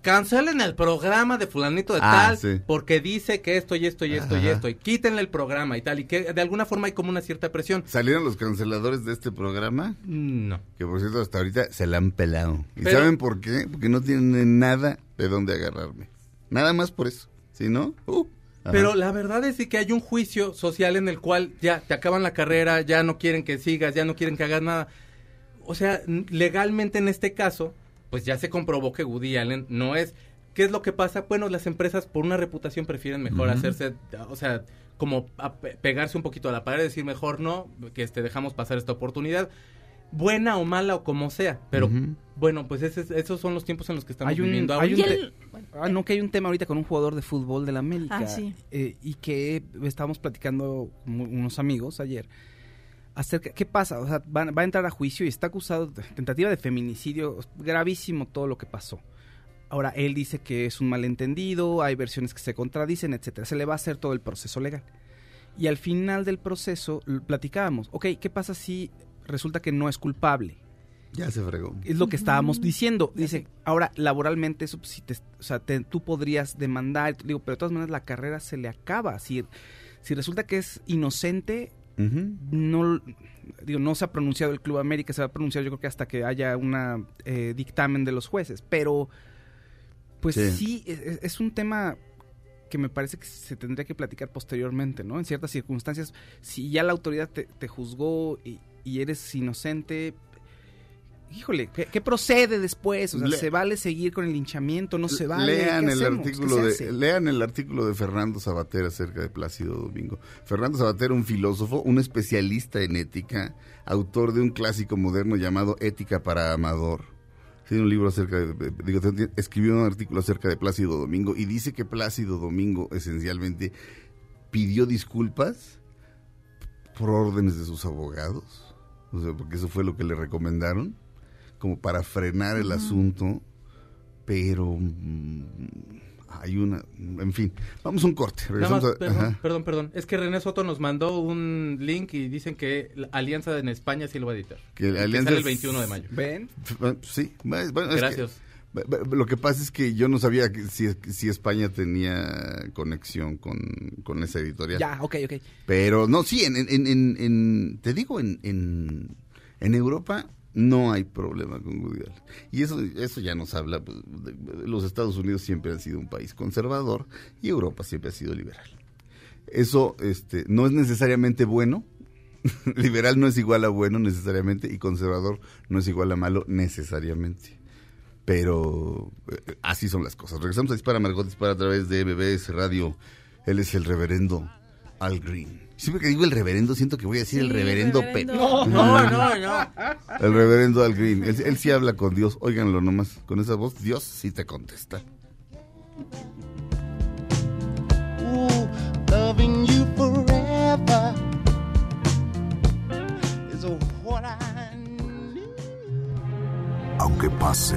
Cancelen el programa de fulanito de Ah, tal sí. porque dice que esto y esto y esto y esto y quítenle el programa y tal y que de alguna forma hay como una cierta presión. ¿Salieron los canceladores de este programa? No. Que por cierto, hasta ahorita se la han pelado. ¿Y Pero- saben por qué? Porque no tienen nada de dónde agarrarme. Nada más por eso. Si no, uh, ajá. Pero la verdad es que hay un juicio social en el cual ya te acaban la carrera, ya no quieren que sigas, ya no quieren que hagas nada. O sea, legalmente en este caso, pues ya se comprobó que Woody Allen no es... ¿Qué es lo que pasa? Bueno, las empresas por una reputación prefieren mejor hacerse, o sea, como a pe- pegarse un poquito a la pared, decir mejor no, que este, dejamos pasar esta oportunidad, buena o mala o como sea, pero bueno, pues ese esos son los tiempos en los que estamos Hay un, viviendo hay un el- ah, no, que hay un tema ahorita con un jugador de fútbol de la América. Ah, sí. eh, y que estábamos platicando con unos amigos ayer. Acerca, ¿Qué pasa? O sea, va, va a entrar a juicio y está acusado de tentativa de feminicidio. Gravísimo todo lo que pasó. Ahora, él dice que es un malentendido, hay versiones que se contradicen, etcétera. Se le va a hacer todo el proceso legal. Y al final del proceso platicábamos, ok, ¿qué pasa si resulta que no es culpable? Ya se fregó. Es lo que estábamos diciendo. Dice, ahora laboralmente eso, pues, si te, o sea, te- tú podrías demandar. Digo, pero de todas maneras la carrera se le acaba. Si, si resulta que es inocente, no, digo, no se ha pronunciado el Club América, se va a pronunciar yo creo que hasta que haya un dictamen de los jueces. Pero, pues Sí. sí, es, es- es un tema que me parece que se tendría que platicar posteriormente, ¿no? En ciertas circunstancias, si ya la autoridad te, te juzgó y, y eres inocente, híjole, ¿qué, qué procede después? O sea, Le- ¿se vale seguir con el linchamiento? ¿No se vale? lean ¿Qué el artículo de lean el artículo de Fernando Sabater acerca de Plácido Domingo. Fernando Sabater, un filósofo, un especialista en ética, autor de un clásico moderno llamado Ética para Amador. Tiene un libro acerca de, digo, escribió un artículo acerca de Plácido Domingo y dice que Plácido Domingo esencialmente pidió disculpas por órdenes de sus abogados, o sea, porque eso fue lo que le recomendaron, como para frenar el asunto, pero mm, hay una, en fin, vamos a un corte. Nada más, a- perdón, perdón, perdón. Es que René Soto nos mandó un link y dicen que la Alianza en España sí lo va a editar. Que la Que Alianza sale el es- 21 de mayo. ¿Ven? Sí, bueno, es que- Gracias. Lo que pasa es que yo no sabía que si, si España tenía conexión con, con esa editorial. Ya, ok, ok. Pero no, sí, en, en, en, en- te digo, en, en, Europa no hay problema con Woody Allen. Y eso, eso ya nos habla, pues, de- los Estados Unidos siempre han sido un país conservador y Europa siempre ha sido liberal. Eso este, no es necesariamente bueno. liberal no es igual a bueno necesariamente y conservador no es igual a malo necesariamente. Pero eh, así son las cosas. Regresamos a Dispara Margot Dispara a través de MBS Radio. Él es el reverendo Al Green. Siempre que digo el reverendo siento que voy a decir el reverendo, reverendo. Pe- No, No, no, no. El reverendo Al Green. Él, él sí habla con Dios. Óiganlo nomás. Con esa voz, Dios sí te contesta. Ooh, loving you forever is what I need. Aunque pase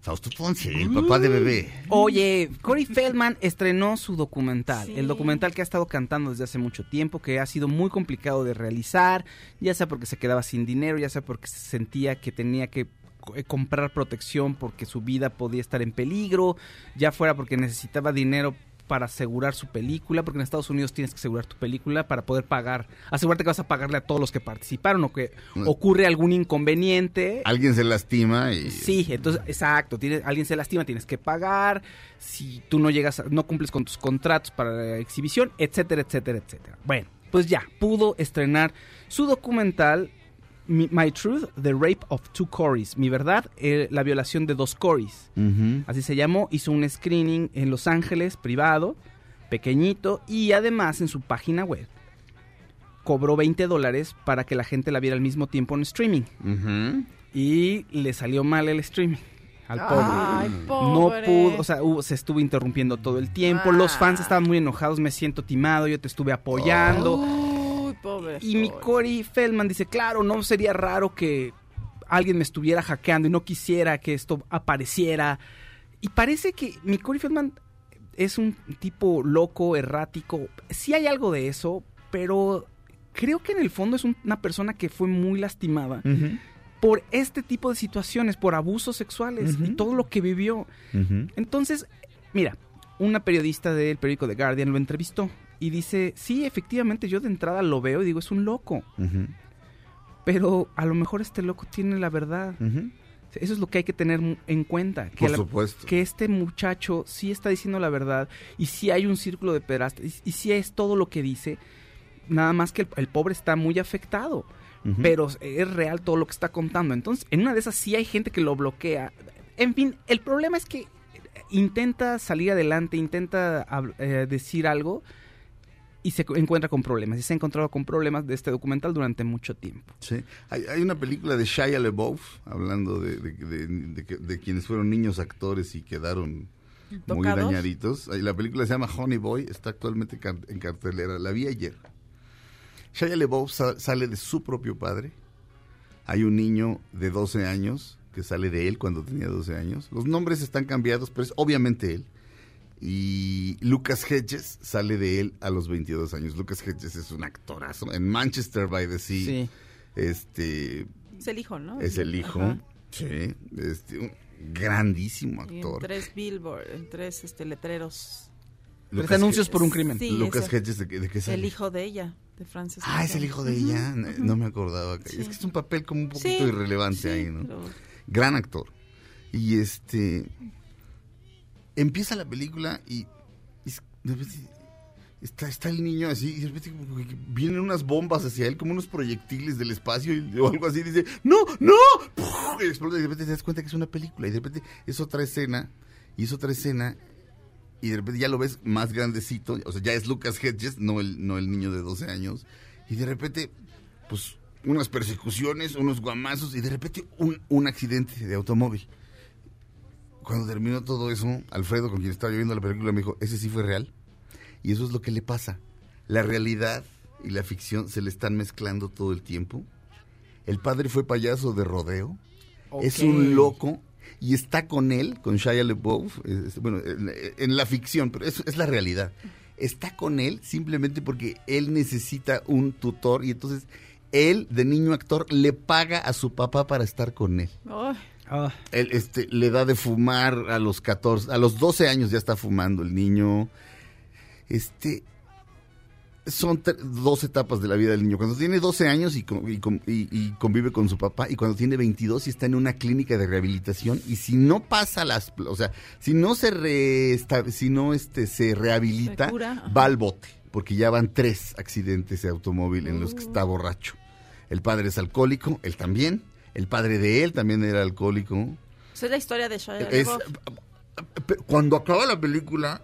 Fausto Ponce, el papá de bebé. Oye, Corey Feldman estrenó su documental, Sí. el documental que ha estado cantando desde hace mucho tiempo, que ha sido muy complicado de realizar, ya sea porque se quedaba sin dinero, ya sea porque se sentía que tenía que eh, comprar protección porque su vida podía estar en peligro, ya fuera porque necesitaba dinero para asegurar su película, porque en Estados Unidos tienes que asegurar tu película para poder pagar, asegurarte que vas a pagarle a todos los que participaron o que Mm. ocurre algún inconveniente. Alguien se lastima y... Sí, entonces, exacto, alguien se lastima, tienes que pagar, si tú no llegas, no cumples con tus contratos para la exhibición, etcétera, etcétera, etcétera. Bueno, pues ya, pudo estrenar su documental Mi- My Truth, The Rape of Two Corys, mi verdad, eh, la violación de dos Corys. Así se llamó, hizo un screening en Los Ángeles, privado, pequeñito, y además en su página web cobró 20 dólares para que la gente la viera al mismo tiempo en streaming. Y le salió mal el streaming al pobre. Ay, No pobre. pudo, o sea, hubo- se estuvo interrumpiendo todo el tiempo. Los Ah. fans estaban muy enojados, me siento timado, yo te estuve apoyando. Uy, pobre. y mi Corey. Cory Feldman dice, claro, no sería raro que alguien me estuviera hackeando y no quisiera que esto apareciera. Y parece que mi Cory Feldman es un tipo loco, errático. Sí hay algo de eso, pero creo que en el fondo es un- una persona que fue muy lastimada por este tipo de situaciones, por abusos sexuales y todo lo que vivió. Entonces, mira, una periodista del periódico The Guardian lo entrevistó y dice, sí, efectivamente, yo de entrada lo veo y digo, es un loco. Pero a lo mejor este loco tiene la verdad. Eso es lo que hay que tener en cuenta. Que, Por la- supuesto. que este muchacho sí está diciendo la verdad y sí hay un círculo de pederastas y, y sí es todo lo que dice. Nada más que el, el pobre está muy afectado. Pero es real todo lo que está contando. Entonces, en una de esas sí hay gente que lo bloquea. En fin, el problema es que intenta salir adelante, intenta eh, decir algo y se encuentra con problemas. Y se ha encontrado con problemas de este documental durante mucho tiempo. Sí. Hay, hay una película de Shia LaBeouf, hablando de, de- de- de quienes fueron niños actores y quedaron muy ¿Tocados? dañaditos. Ahí La película se llama Honey Boy, está actualmente en cartelera. La vi ayer. Shia LaBeouf sa- sale de su propio padre. Hay un niño de 12 años que sale de él cuando tenía 12 años. Los nombres están cambiados, pero es obviamente él. Y Lucas Hedges sale de él a los 22 años. Lucas Hedges es un actorazo. En Manchester by the Sea, Sí. este, Es el hijo, ¿no? es el hijo. Ajá. Sí, este, un grandísimo Y en actor. tres billboard, en tres este, letreros. Tres Lucas anuncios Hedges- por un crimen. Sí, Lucas. Hedges, ¿de, qué- de qué sale? El hijo de ella, de Frances. Ah, es el hijo de ella. No- No me acordaba. Sí. Es que es un papel como un poquito Sí, irrelevante sí, ahí, ¿no? pero- Gran actor. Y este. Empieza la película y. de repente está, está el niño así y de repente vienen unas bombas hacia él, como unos proyectiles del espacio y- o algo así. Y dice: ¡No, no! Y explota y de repente te das cuenta que es una película. Y de repente es otra escena. Y es otra escena. Y de repente ya lo ves más grandecito. O sea, ya es Lucas Hedges, no el, no el niño de 12 años. Y de repente, pues, unas persecuciones, unos guamazos y de repente un, un accidente de automóvil. Cuando terminó todo eso, Alfredo, con quien estaba yo viendo la película, me dijo, ese sí fue real. Y eso es lo que le pasa. La realidad y la ficción se le están mezclando todo el tiempo. El padre fue payaso de rodeo. Es un loco y está con él, con Shia LaBeouf, es- bueno, en, en la ficción, pero eso es la realidad. Está con él simplemente porque él necesita un tutor y entonces él, de niño actor, le paga a su papá para estar con él. Ay, Ah, Él este, le da de fumar a los 14, a los 12 años ya está fumando el niño. Este, son dos etapas de la vida del niño. Cuando tiene 12 años y, con- y con- y- y convive con su papá, y cuando tiene 22 y está en una clínica de rehabilitación, y si no pasa las, o sea, si no se resta- si no este, se rehabilita, Se va al bote, porque ya van tres accidentes de automóvil en los que Uh. está borracho. El padre es alcohólico, él también. El padre de él también era alcohólico. esa es la historia de Shia Es- cuando acaba la película,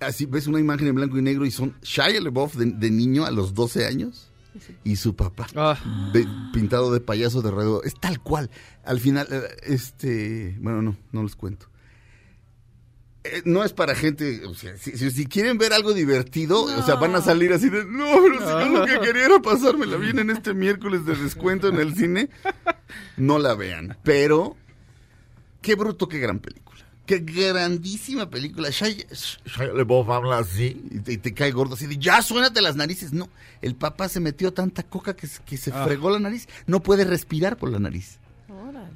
así ves una imagen en blanco y negro y son Shia LaBeouf de, de niño a los 12 años y su papá ah, de- pintado de payaso de alrededor. Es tal cual. Al final, eh, este, bueno, no, no les cuento. Eh, no es para gente, o sea, si, si- si quieren ver algo divertido, o sea, van a salir así de, no, pero si yo lo que quería era pasármela bien en este miércoles de descuento en el cine, no la vean. Pero, qué bruto, qué gran película. Qué grandísima película. Shia, Shia habla así y te, y te cae gordo así de, ya suénate las narices. No, el papá se metió tanta coca que, se- que se Ah. fregó la nariz. No puede respirar por la nariz Órale.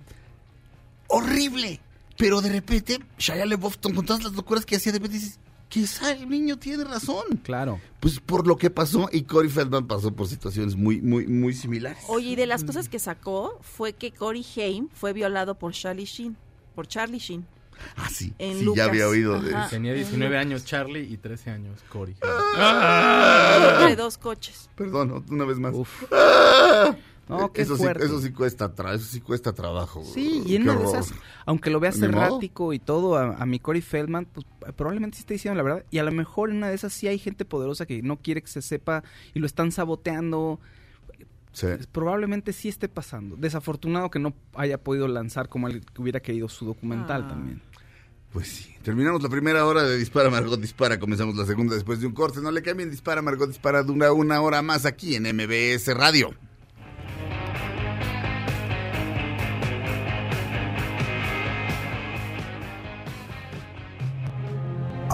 horrible. Pero de repente, Shia LaBeouf, con todas las locuras que hacía, de repente dices, quizá el niño tiene razón. claro. Pues por lo que pasó, y Corey Feldman pasó por situaciones muy, muy, muy similares. Oye, y de las cosas que sacó fue que Corey Haim fue violado por Charlie Sheen, por Charlie Sheen. Ah, sí, En sí, Lucas. ya había oído de eso. Tenía 19 años Charlie y 13 años Cory. De dos coches. Perdón, una vez más. Uf. ¡Ah! No, qué eso, sí, fuerte. eso sí cuesta tra- eso sí cuesta trabajo. Sí, y en Qué una de esas, aunque lo veas modo. errático y todo, a, a mi Corey Feldman, pues probablemente sí esté diciendo la verdad. Y a lo mejor en una de esas sí hay gente poderosa que no quiere que se sepa y lo están saboteando. Sí. Pues, probablemente sí esté pasando. Desafortunado que no haya podido lanzar como él hubiera querido su documental Ah. también. Pues sí. Terminamos la primera hora de Dispara Margot Dispara. Comenzamos la segunda después de un corte. No le cambien Dispara Margot Dispara. Dura una hora más aquí en MBS Radio.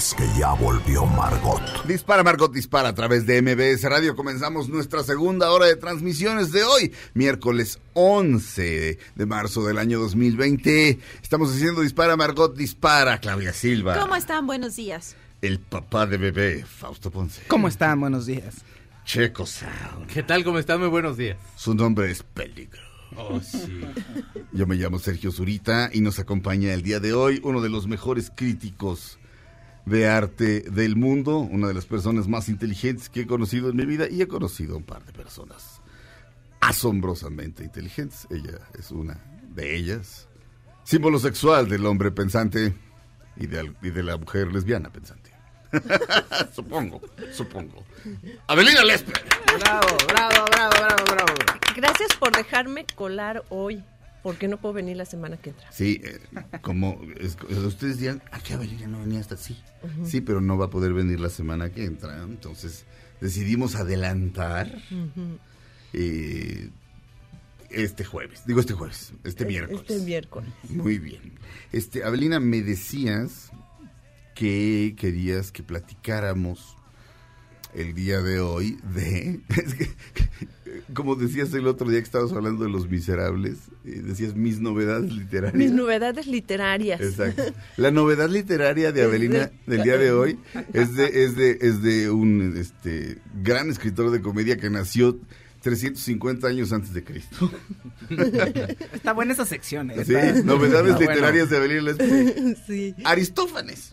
es que ya volvió Margot. Dispara Margot Dispara a través de MBS Radio. Comenzamos nuestra segunda hora de transmisiones de hoy, miércoles 11 de marzo del año 2020. Estamos haciendo Dispara Margot Dispara, Claudia Silva. ¿Cómo están? Buenos días. El papá de bebé, Fausto Ponce. ¿Cómo están? Buenos días. Checo Sound. ¿Qué tal? ¿Cómo están? Muy buenos días. Su nombre es Peligro. Oh, sí. Yo me llamo Sergio Zurita y nos acompaña el día de hoy uno de los mejores críticos de arte del mundo, una de las personas más inteligentes que he conocido en mi vida y he conocido a un par de personas asombrosamente inteligentes. Ella es una de ellas. Símbolo sexual del hombre pensante y de, al- y de la mujer lesbiana pensante. supongo, supongo. Avelina Lesper. Bravo, bravo, bravo, bravo, bravo. Gracias por dejarme colar hoy, porque no puedo venir la semana que entra. Sí, eh, como es- ustedes dirán, ¿a qué Avelina no venía hasta sí? Sí, pero no va a poder venir la semana que entra. Entonces decidimos adelantar eh, este jueves. Digo este jueves, este miércoles. Este miércoles. Muy bien. Este, Avelina, me decías que querías que platicáramos el día de hoy de... es que, como decías el otro día que estabas hablando de Los Miserables, eh, decías mis novedades literarias. Mis novedades literarias. Exacto. La novedad literaria de Avelina de- del día de hoy es de, es de, es de un este, gran escritor de comedia que nació 350 años antes de Cristo. Está buena esa sección, ¿eh? Sí, novedades está bueno. literarias de Avelina. Sí. Aristófanes.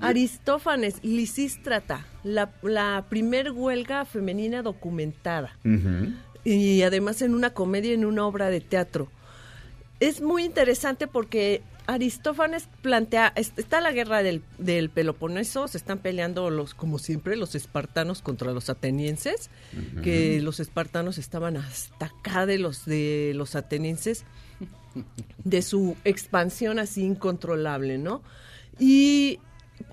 Aristófanes, Lisístrata, la, la primer huelga femenina documentada. Y además en una comedia, en una obra de teatro. Es muy interesante porque Aristófanes plantea, es- está la guerra del, del Peloponeso, se están peleando los, como siempre, los espartanos contra los atenienses, que los espartanos estaban hasta acá de los de los atenienses, de su expansión así incontrolable, ¿no? Y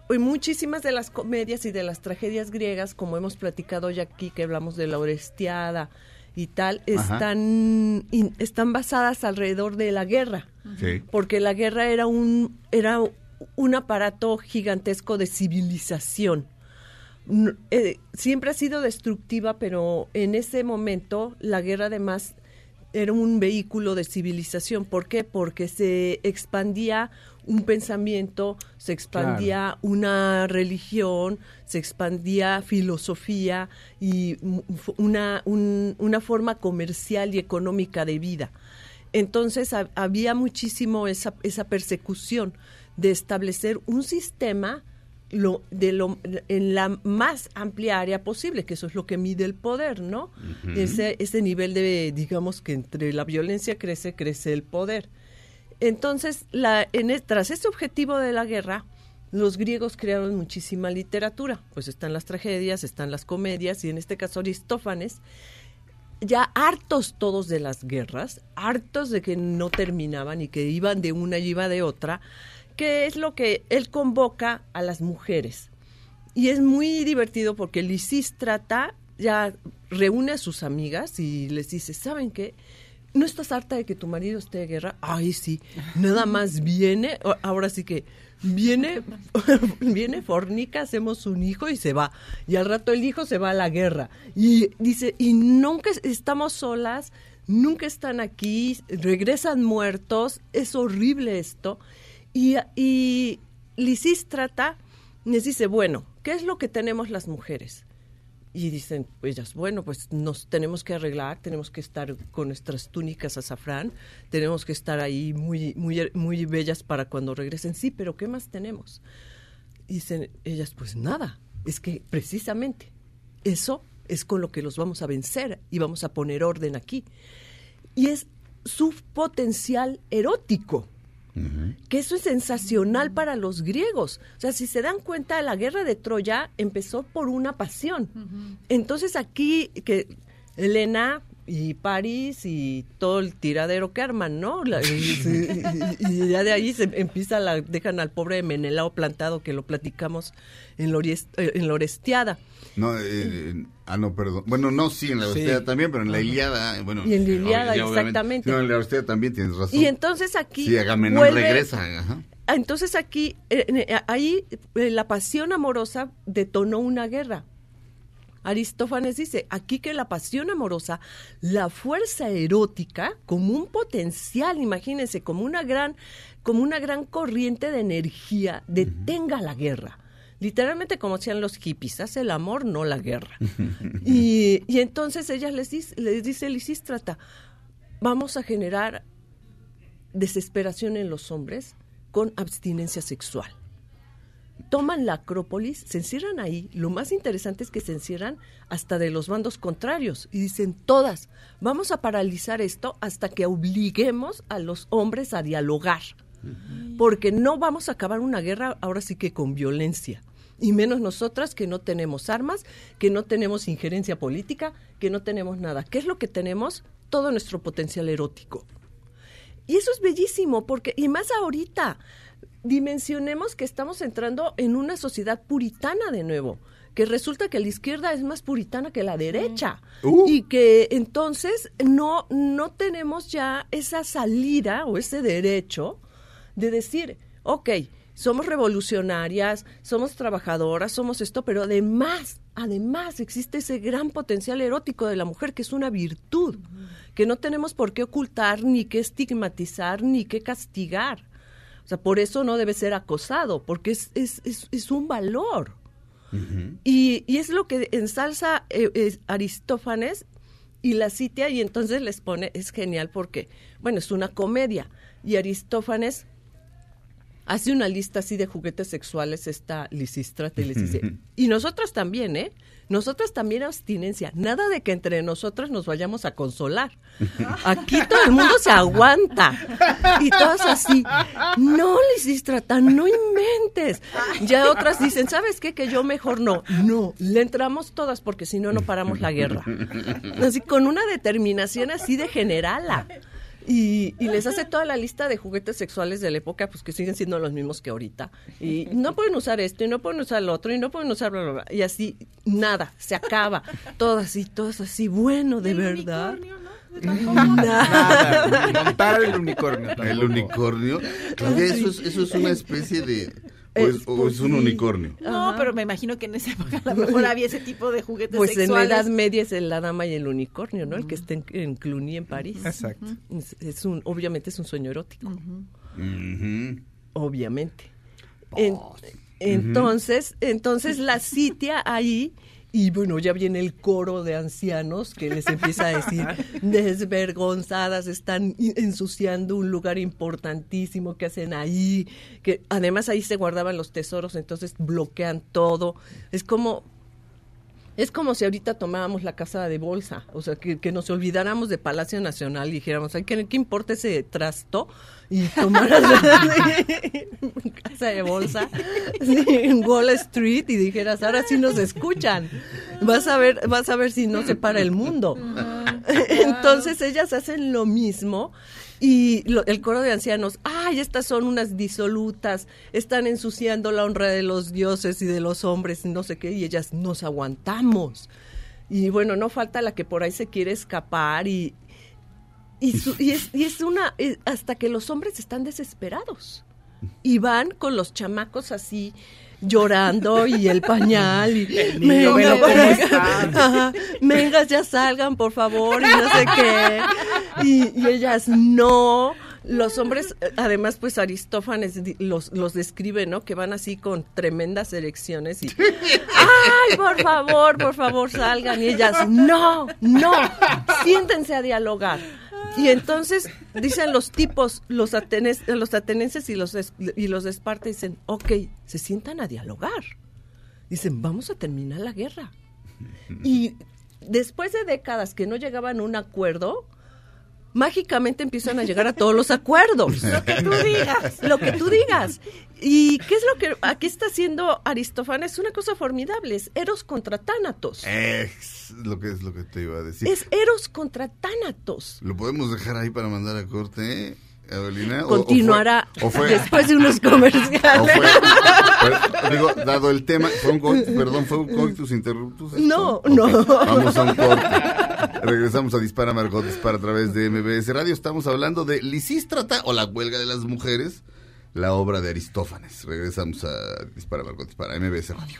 y muchísimas de las comedias y de las tragedias griegas, como hemos platicado ya aquí, que hablamos de la Orestiada y tal, están, in- están basadas alrededor de la guerra, Sí. porque la guerra era un, era un aparato gigantesco de civilización. Eh, siempre ha sido destructiva, pero en ese momento la guerra además era un vehículo de civilización. ¿Por qué? Porque se expandía un pensamiento, se expandía una religión, se expandía filosofía y una, un- una forma comercial y económica de vida. Entonces ha- había muchísimo esa, esa persecución de establecer un sistema lo, de lo, en la más amplia área posible, que eso es lo que mide el poder, ¿no? ese, ese nivel de, digamos que entre la violencia crece, crece el poder. Entonces, la, en, tras ese objetivo de la guerra, los griegos crearon muchísima literatura, pues están las tragedias, están las comedias, y en este caso Aristófanes, ya hartos todos de las guerras, hartos de que no terminaban y que iban de una y iba de otra, que es lo que él convoca a las mujeres. Y es muy divertido porque Lisístrata ya reúne a sus amigas y les dice, ¿saben qué? ¿No estás harta de que tu marido esté de guerra? Ay, sí. Nada más viene, ahora sí que viene, viene fornica, hacemos un hijo y se va. Y al rato el hijo se va a la guerra. Y dice, y nunca es- estamos solas, nunca están aquí, regresan muertos, es horrible esto. Y, y Lisístrata les dice, bueno, ¿qué es lo que tenemos las mujeres? Y dicen, pues ellas, bueno, pues nos tenemos que arreglar, tenemos que estar con nuestras túnicas azafrán, tenemos que estar ahí muy, muy, muy bellas para cuando regresen. Sí, pero ¿qué más tenemos? Y dicen ellas, pues nada, es que precisamente eso es con lo que los vamos a vencer y vamos a poner orden aquí. Y es su potencial erótico que eso es sensacional para los griegos. O sea, si se dan cuenta, la guerra de Troya empezó por una pasión. Entonces aquí, que Elena, y París y todo el tiradero que arman, ¿no? La- y, y- y ya de ahí se empieza la dejan al pobre Menelao plantado que lo platicamos en, la eh, en la Orestiada. No, eh, ah, no, perdón. Bueno, no, sí, en la Sí. Orestiada también, pero en la Ilíada, bueno. Y en la eh, obviamente. exactamente. No, en la Orestiada también tienes razón. Y entonces aquí Sí, Agamenón vuelve- regresa. Ajá. Ah, Entonces aquí, eh, eh, ahí eh, la pasión amorosa detonó una guerra. Aristófanes dice, aquí que la pasión amorosa, la fuerza erótica, como un potencial, imagínense, como una gran, como una gran corriente de energía, detenga la guerra. Literalmente como hacían los hippies, hace el amor, no la guerra. y, y entonces ella les dice, les dice Lisístrata, vamos a generar desesperación en los hombres con abstinencia sexual. Toman la Acrópolis, se encierran ahí. Lo más interesante es que se encierran hasta de los bandos contrarios y dicen todas, vamos a paralizar esto hasta que obliguemos a los hombres a dialogar. Porque no vamos a acabar una guerra ahora sí que con violencia. Y menos nosotras que no tenemos armas, que no tenemos injerencia política, que no tenemos nada. ¿Qué es lo que tenemos? Todo nuestro potencial erótico. Y eso es bellísimo, porque, y más ahorita, dimensionemos que estamos entrando en una sociedad puritana de nuevo, que resulta que la izquierda es más puritana que la derecha. Uh. Y que entonces no, no tenemos ya esa salida o ese derecho de decir, ok, somos revolucionarias, somos trabajadoras, somos esto, pero además, además existe ese gran potencial erótico de la mujer que es una virtud, que no tenemos por qué ocultar, ni que estigmatizar, ni que castigar. O sea, por eso no debe ser acosado, porque es, es, es, es un valor. y, y es lo que ensalza eh, es Aristófanes y la cita y entonces les pone, es genial porque, bueno, es una comedia. Y Aristófanes hace una lista así de juguetes sexuales, esta Lisístrata, y les dice, y nosotros también, ¿eh? Nosotras también abstinencia, nada de que entre nosotras nos vayamos a consolar. Aquí todo el mundo se aguanta. Y todas así, no, Lisístrata, no inventes. Ya otras dicen, ¿sabes qué? Que yo mejor no. No, le entramos todas porque si no, no paramos la guerra. Así con una determinación así de generala. Y, y les hace toda la lista de juguetes sexuales de la época, pues que siguen siendo los mismos que ahorita. Y no pueden usar esto, y no pueden usar lo otro, y no pueden usar bla, bla, bla. Y así, nada, se acaba. Todo así, todo así, bueno, de verdad. Nada. Nada, montar el unicornio. El tampoco. unicornio. Claudia, eso es, eso es una especie de... O es, Es- o es un unicornio. No, pero me imagino que en esa época a lo mejor había ese tipo de juguetes Pues en la. Edad Media es el- la dama y el unicornio, ¿no? El que está en, en Cluny, en París. Exacto. Es, es un, obviamente es un sueño erótico. Obviamente. En- entonces, entonces la sitia ahí y bueno, ya viene el coro de ancianos que les empieza a decir desvergonzadas, están ensuciando un lugar importantísimo que hacen ahí, que además ahí se guardaban los tesoros, entonces bloquean todo. Es como es como si ahorita tomáramos la casa de bolsa, o sea, que, que nos olvidáramos de Palacio Nacional y dijéramos, ay, ¿qué, qué importa ese trasto? Y tomaras casa de bolsa sí, en Wall Street y dijeras, ahora sí nos escuchan. Vas a ver, vas a ver si no se para el mundo. Entonces ellas hacen lo mismo y lo- el coro de ancianos, ay, estas son unas disolutas, están ensuciando la honra de los dioses y de los hombres, no sé qué, y ellas nos aguantamos. Y bueno, no falta la que por ahí se quiere escapar y, y, su- y es, y es una, eh, hasta que los hombres están desesperados y van con los chamacos así llorando y el pañal y niño, venga, está. ajá, venga, ya salgan por favor y no sé qué. Y, y ellas no los hombres además pues Aristófanes los, los describe no que van así con tremendas erecciones y ay por favor por favor salgan y ellas no no siéntense a dialogar y entonces dicen los tipos, los, atenes, los atenenses y los, y los de Esparta dicen, ok, se sientan a dialogar. Dicen, vamos a terminar la guerra. Y después de décadas que no llegaban a un acuerdo, mágicamente empiezan a llegar a todos los acuerdos. Lo que tú digas. Lo que tú digas. ¿Y qué es lo que aquí está haciendo Aristófanes? Una cosa formidable, es Eros contra Tánatos. Es lo que es lo que te iba a decir. Es Eros contra Tánatos. ¿Lo podemos dejar ahí para mandar a corte, Adelina? ¿O- o fue- Continuará o fue- después de unos o comerciales. fue- pero, digo, dado el tema, fue un perdón, fue un coitus interruptus. esto? No, no. Vamos a un corte. Regresamos a Dispara Margot Dispara a través de MBS Radio. Estamos hablando de Lisístrata o la huelga de las mujeres, la obra de Aristófanes. Regresamos a Dispara Margot Dispara, MBS Radio.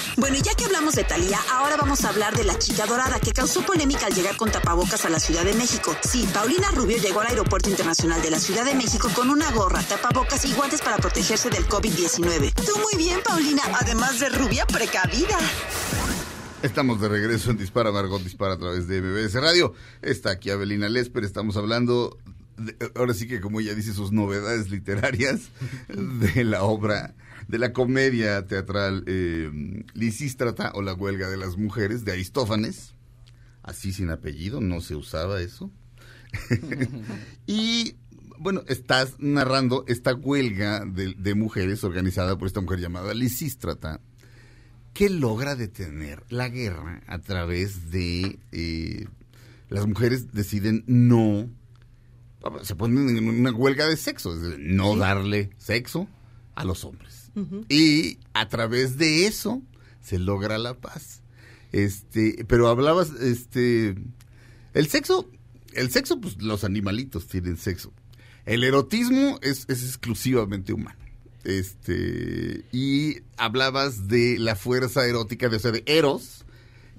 Bueno, y ya que hablamos de Talía, ahora vamos a hablar de la chica dorada que causó polémica al llegar con tapabocas a la Ciudad de México. Sí, Paulina Rubio llegó al Aeropuerto Internacional de la Ciudad de México con una gorra, tapabocas y guantes para protegerse del COVID-19. Tú muy bien, Paulina, además de rubia precavida. Estamos de regreso en Dispara Margot Dispara a través de MBS Radio. Está aquí Abelina Lesper, estamos hablando, ahora sí que como ella dice, sus novedades literarias de la obra, de la comedia teatral eh, Lisístrata o la huelga de las mujeres de Aristófanes, así sin apellido, no se usaba eso. y bueno, estás narrando esta huelga de, de mujeres organizada por esta mujer llamada Lisístrata, que logra detener la guerra a través de eh, las mujeres deciden no se ponen en una huelga de sexo, no darle sexo a los hombres. Y a través de eso se logra la paz. Este, pero hablabas, este, el sexo, el sexo, pues los animalitos tienen sexo. El erotismo es, es exclusivamente humano. Este, y hablabas de la fuerza erótica, de, o sea, de Eros,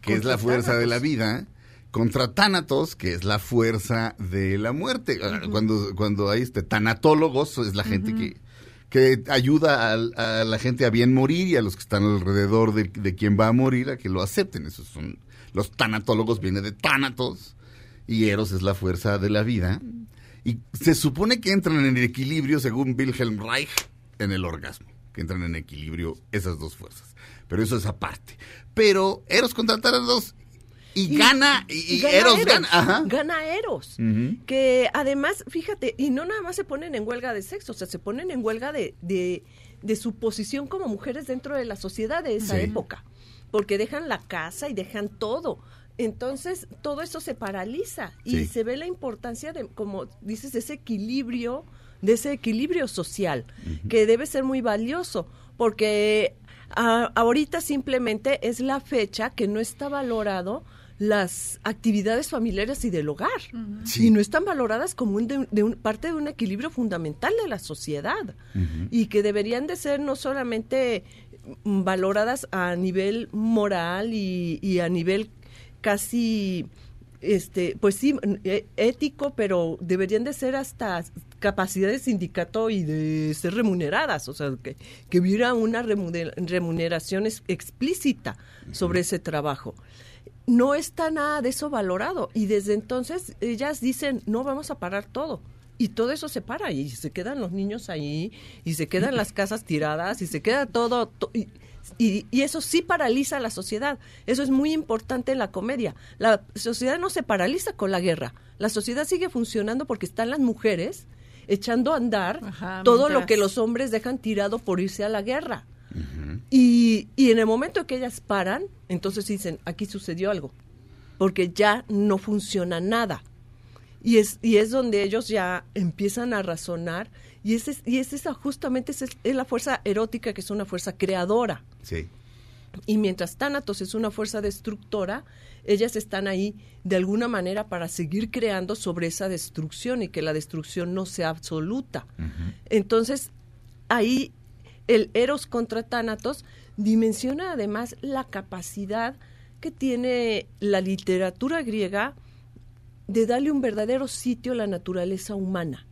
que es la fuerza de la vida, contra Tánatos, que es la fuerza de la muerte. Ah, Cuando, cuando hay este tanatólogos, es la gente que, que ayuda a, la gente a bien morir y a los que están alrededor de, quien va a morir a que lo acepten. Esos son los tanatólogos, viene de Tánatos, y Eros es la fuerza de la vida. Y se supone que entran en equilibrio, según Wilhelm Reich, en el orgasmo, que entran en equilibrio esas dos fuerzas. Pero eso es aparte. Pero Eros contra Tánatos y, gana, y, y gana Eros, gana. Ajá. Gana Eros. Que además, fíjate, y no nada más se ponen en huelga de sexo, o sea, se ponen en huelga de, de, de su posición como mujeres dentro de la sociedad de esa Sí. época. Porque dejan la casa y dejan todo. Entonces, todo eso se paraliza y Sí. se ve la importancia de, como dices, de ese equilibrio, de ese equilibrio social, que debe ser muy valioso, porque ah, ahorita simplemente es la fecha que no está valorado las actividades familiares y del hogar. Sí. Y no están valoradas como un, de, de un- parte de un equilibrio fundamental de la sociedad. Y que deberían de ser no solamente mm, valoradas a nivel moral y, y a nivel casi este pues sí eh, ético pero deberían de ser hasta capacidad de sindicato y de ser remuneradas o sea que, que hubiera una remuner- remuneración es- explícita sobre ese trabajo no está nada de eso valorado. Y desde entonces ellas dicen no vamos a parar todo. Y todo eso se para y se quedan los niños ahí y se quedan las casas tiradas y se queda todo to- y, y- y eso sí paraliza a la sociedad. Eso es muy importante en la comedia. La sociedad no se paraliza con la guerra. La sociedad sigue funcionando porque están las mujeres echando a andar Ajá, todo lo que los hombres dejan tirado por irse a la guerra y, y en el momento que ellas paran, entonces dicen, aquí sucedió algo, porque ya no funciona nada. Y es, y es donde ellos ya empiezan a razonar, y, es- y es esa, justamente es, es la fuerza erótica, que es una fuerza creadora. Sí. Y mientras Thanatos es una fuerza destructora, ellas están ahí de alguna manera para seguir creando sobre esa destrucción y que la destrucción no sea absoluta. Entonces, ahí el Eros contra Tánatos dimensiona además la capacidad que tiene la literatura griega de darle un verdadero sitio a la naturaleza humana,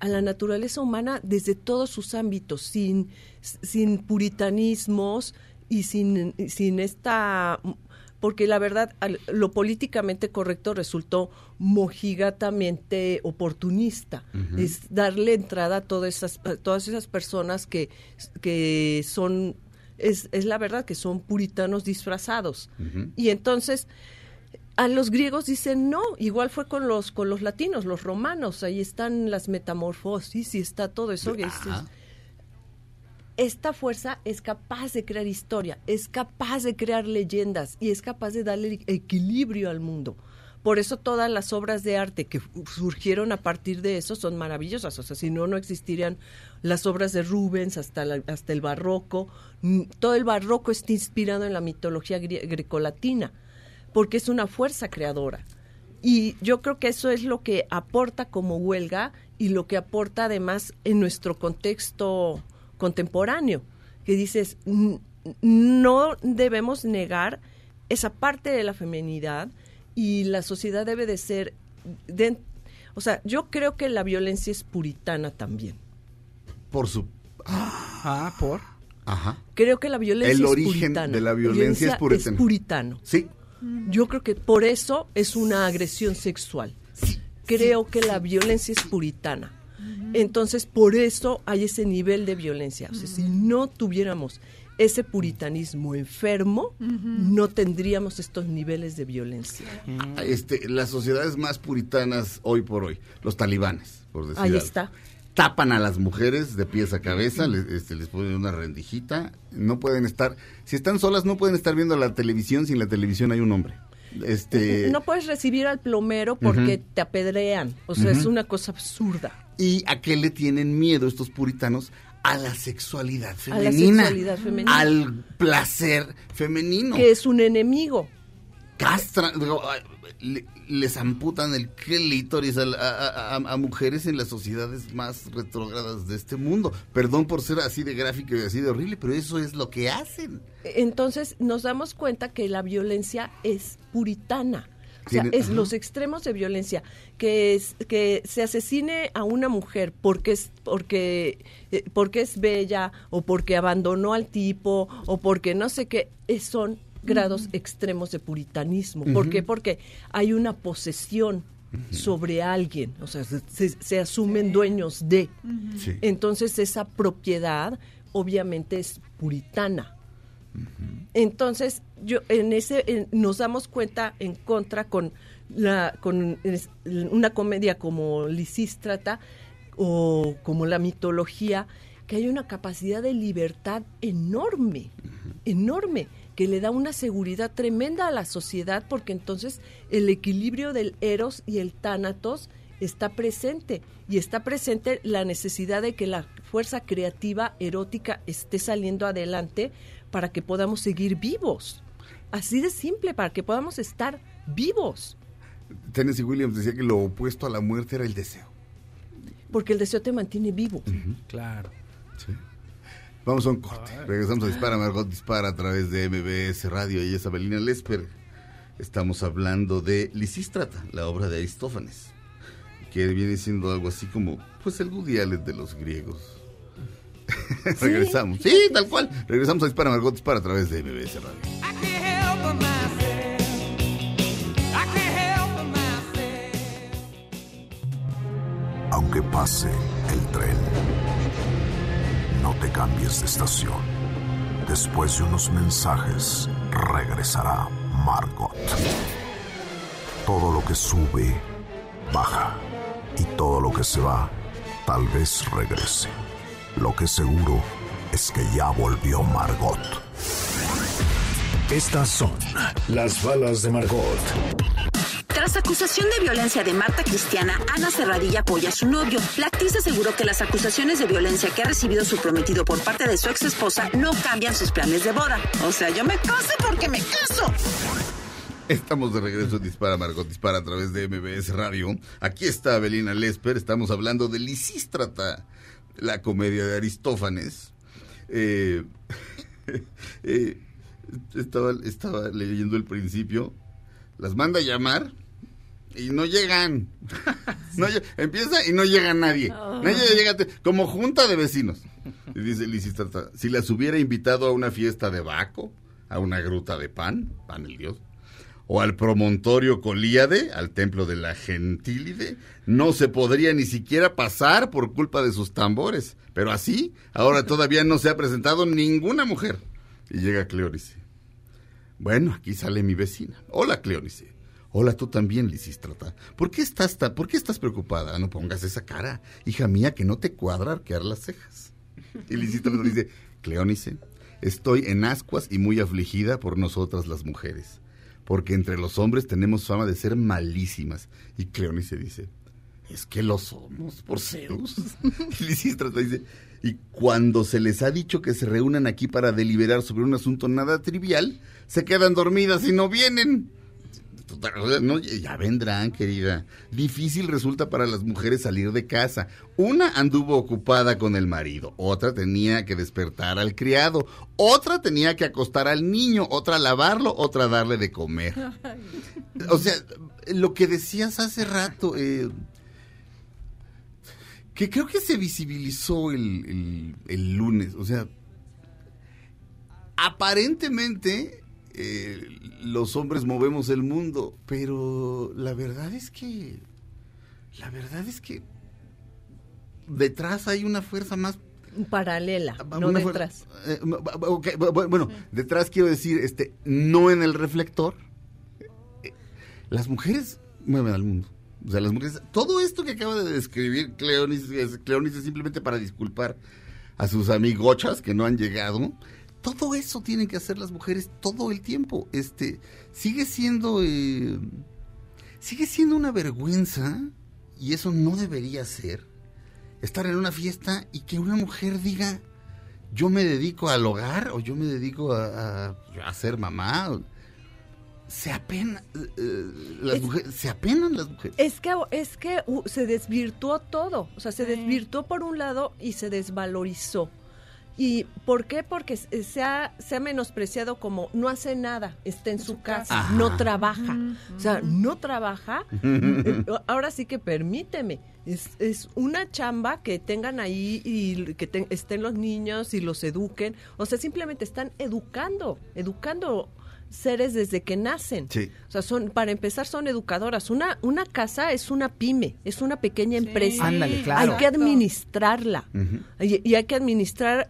a la naturaleza humana desde todos sus ámbitos, sin, sin puritanismos y sin, sin esta porque la verdad al- lo políticamente correcto resultó mojigatamente oportunista. Es darle entrada a todas esas, a todas esas personas que, que son, es, es la verdad, que son puritanos disfrazados. Y entonces a los griegos dicen no, igual fue con los, con los latinos, los romanos, ahí están las metamorfosis y está todo eso. que es- Ajá. Esta fuerza es capaz de crear historia, es capaz de crear leyendas y es capaz de darle equilibrio al mundo. Por eso todas las obras de arte que surgieron a partir de eso son maravillosas. O sea, si no, no existirían las obras de Rubens hasta, hasta el barroco. Mm, Todo el barroco está inspirado en la mitología grie- grecolatina, porque es una fuerza creadora. Y yo creo que eso es lo que aporta como huelga y lo que aporta además en nuestro contexto contemporáneo, que dices, "N- no debemos negar esa parte de la feminidad y la sociedad debe de ser, de- o sea, yo creo que la violencia es puritana también. Por su... Ah, por. Ajá. Creo que la violencia El es origen puritana. de la violencia es puritano. puritano. Sí. Yo creo que por eso es una agresión sexual. Creo que la violencia es puritana. Entonces, por eso hay ese nivel de violencia. O sea, si no tuviéramos ese puritanismo enfermo, no tendríamos estos niveles de violencia. Este, las sociedades más puritanas hoy por hoy, los talibanes, por decir Ahí algo. está. Tapan a las mujeres de pies a cabeza, les, este, les ponen una rendijita, no pueden estar, si están solas no pueden estar viendo la televisión, si en la televisión hay un hombre. Este, No puedes recibir al plomero porque te apedrean. O sea, es una cosa absurda. ¿Y a qué le tienen miedo estos puritanos? A la sexualidad A la femenina. sexualidad femenina. Al placer femenino. Que es un enemigo. Castran, les amputan el clítoris a, la- a- a- a mujeres en las sociedades más retrógradas de este mundo. Perdón por ser así de gráfico y así de horrible, pero eso es lo que hacen. Entonces nos damos cuenta que la violencia es puritana. O sea, es los extremos de violencia. Que, es, que se asesine a una mujer porque es, porque, eh, porque es bella o porque abandonó al tipo o porque no sé qué, es- son grados extremos de puritanismo. ¿Por qué? Porque hay una posesión sobre alguien. O sea, se, asumen dueños de. Sí. Entonces esa propiedad obviamente es puritana. Entonces, yo en ese nos damos cuenta en contra con la con una comedia como Lisístrata o como la mitología que hay una capacidad de libertad enorme, enorme, que le da una seguridad tremenda a la sociedad porque entonces el equilibrio del eros y el tánatos está presente y está presente la necesidad de que la fuerza creativa erótica esté saliendo adelante para que podamos seguir vivos. Así de simple, para que podamos estar vivos. Tennessee Williams decía que lo opuesto a la muerte era el deseo. Porque el deseo te mantiene vivo. Claro. Vamos a un corte. Regresamos a Dispara, Margot Dispara a través de MBS Radio y es Abelina Lesper. Estamos hablando de Lisístrata, la obra de Aristófanes, que viene siendo algo así como, pues, el Woody Allen de los griegos. Regresamos. Sí, tal cual. Regresamos a Dispara, Margot Dispara a través de MBS Radio. Aunque pase el tren, no te cambies de estación. Después de unos mensajes, regresará Margot. Todo lo que sube, baja. Y todo lo que se va, tal vez regrese. Lo que seguro es que ya volvió Margot. Estas son las balas de Margot. Tras acusación de violencia de Marta Cristiana, Ana Serradilla apoya a su novio. La actriz aseguró que las acusaciones de violencia que ha recibido su prometido por parte de su ex esposa no cambian sus planes de boda. O sea, yo me caso porque me caso. Estamos de regreso en Dispara, Margot Dispara a través de MBS Radio. Aquí está Abelina Lesper. Estamos hablando de Lisístrata, la comedia de Aristófanes. Eh, eh, estaba, estaba leyendo el principio. Las manda a llamar y no llegan. No empieza y no llega nadie. Nadie llega, como junta de vecinos. Y dice Lisistrata, si las hubiera invitado a una fiesta de Baco, a una gruta de pan, pan el dios, o al promontorio Colíade, al templo de la Gentílide, no se podría ni siquiera pasar por culpa de sus tambores. Pero así, ahora todavía no se ha presentado ninguna mujer. Y llega Cleónice. Bueno, aquí sale mi vecina. Hola, Cleónice. Hola, tú también, Lisístrata. ¿Por qué estás ta- ¿Por qué estás preocupada? No pongas esa cara, hija mía, que no te cuadra arquear las cejas. Y Lisístrata dice, Cleónice, estoy en ascuas y muy afligida por nosotras las mujeres, porque entre los hombres tenemos fama de ser malísimas. Y Cleónice dice, es que lo somos, por Zeus. Y dice, y cuando se les ha dicho que se reúnan aquí para deliberar sobre un asunto nada trivial, se quedan dormidas y no vienen. No, ya vendrán, querida. Difícil resulta para las mujeres salir de casa. Una anduvo ocupada con el marido, otra tenía que despertar al criado, otra tenía que acostar al niño, otra lavarlo, otra darle de comer. O sea, lo que decías hace rato, eh, que creo que se visibilizó el- el lunes, o sea, aparentemente eh, los hombres movemos el mundo, pero la verdad es que, la verdad es que detrás hay una fuerza más Paralela, no una fuer- detrás. eh, bueno, detrás quiero decir, este, no en el reflector. Eh, Las mujeres mueven al mundo. O sea, las mujeres, todo esto que acaba de describir Cleónice, es- Cleónice simplemente para disculpar a sus amigochas que no han llegado. Todo eso tienen que hacer las mujeres todo el tiempo. Este, sigue siendo, eh, sigue siendo una vergüenza y eso no debería ser estar en una fiesta y que una mujer diga, yo me dedico al hogar o yo me dedico a, a- a ser mamá. o- Se apenan, eh, eh, las Es- mujeres, se apenan las mujeres. Es que, es que uh, se desvirtuó todo, o sea, se desvirtuó por un lado y se desvalorizó. ¿Y por qué? Porque se se ha, se ha menospreciado como no hace nada, está en su casa, Ajá. no trabaja. O sea, no trabaja. Eh, Ahora sí que permíteme. Es, es una chamba que tengan ahí y que te- estén los niños y los eduquen. O sea, simplemente están educando, educando seres desde que nacen. Sí. O sea, son, para empezar, son educadoras. Una, una casa es una pyme, es una pequeña empresa. Ándale, claro. Hay que administrarla. Y hay que administrar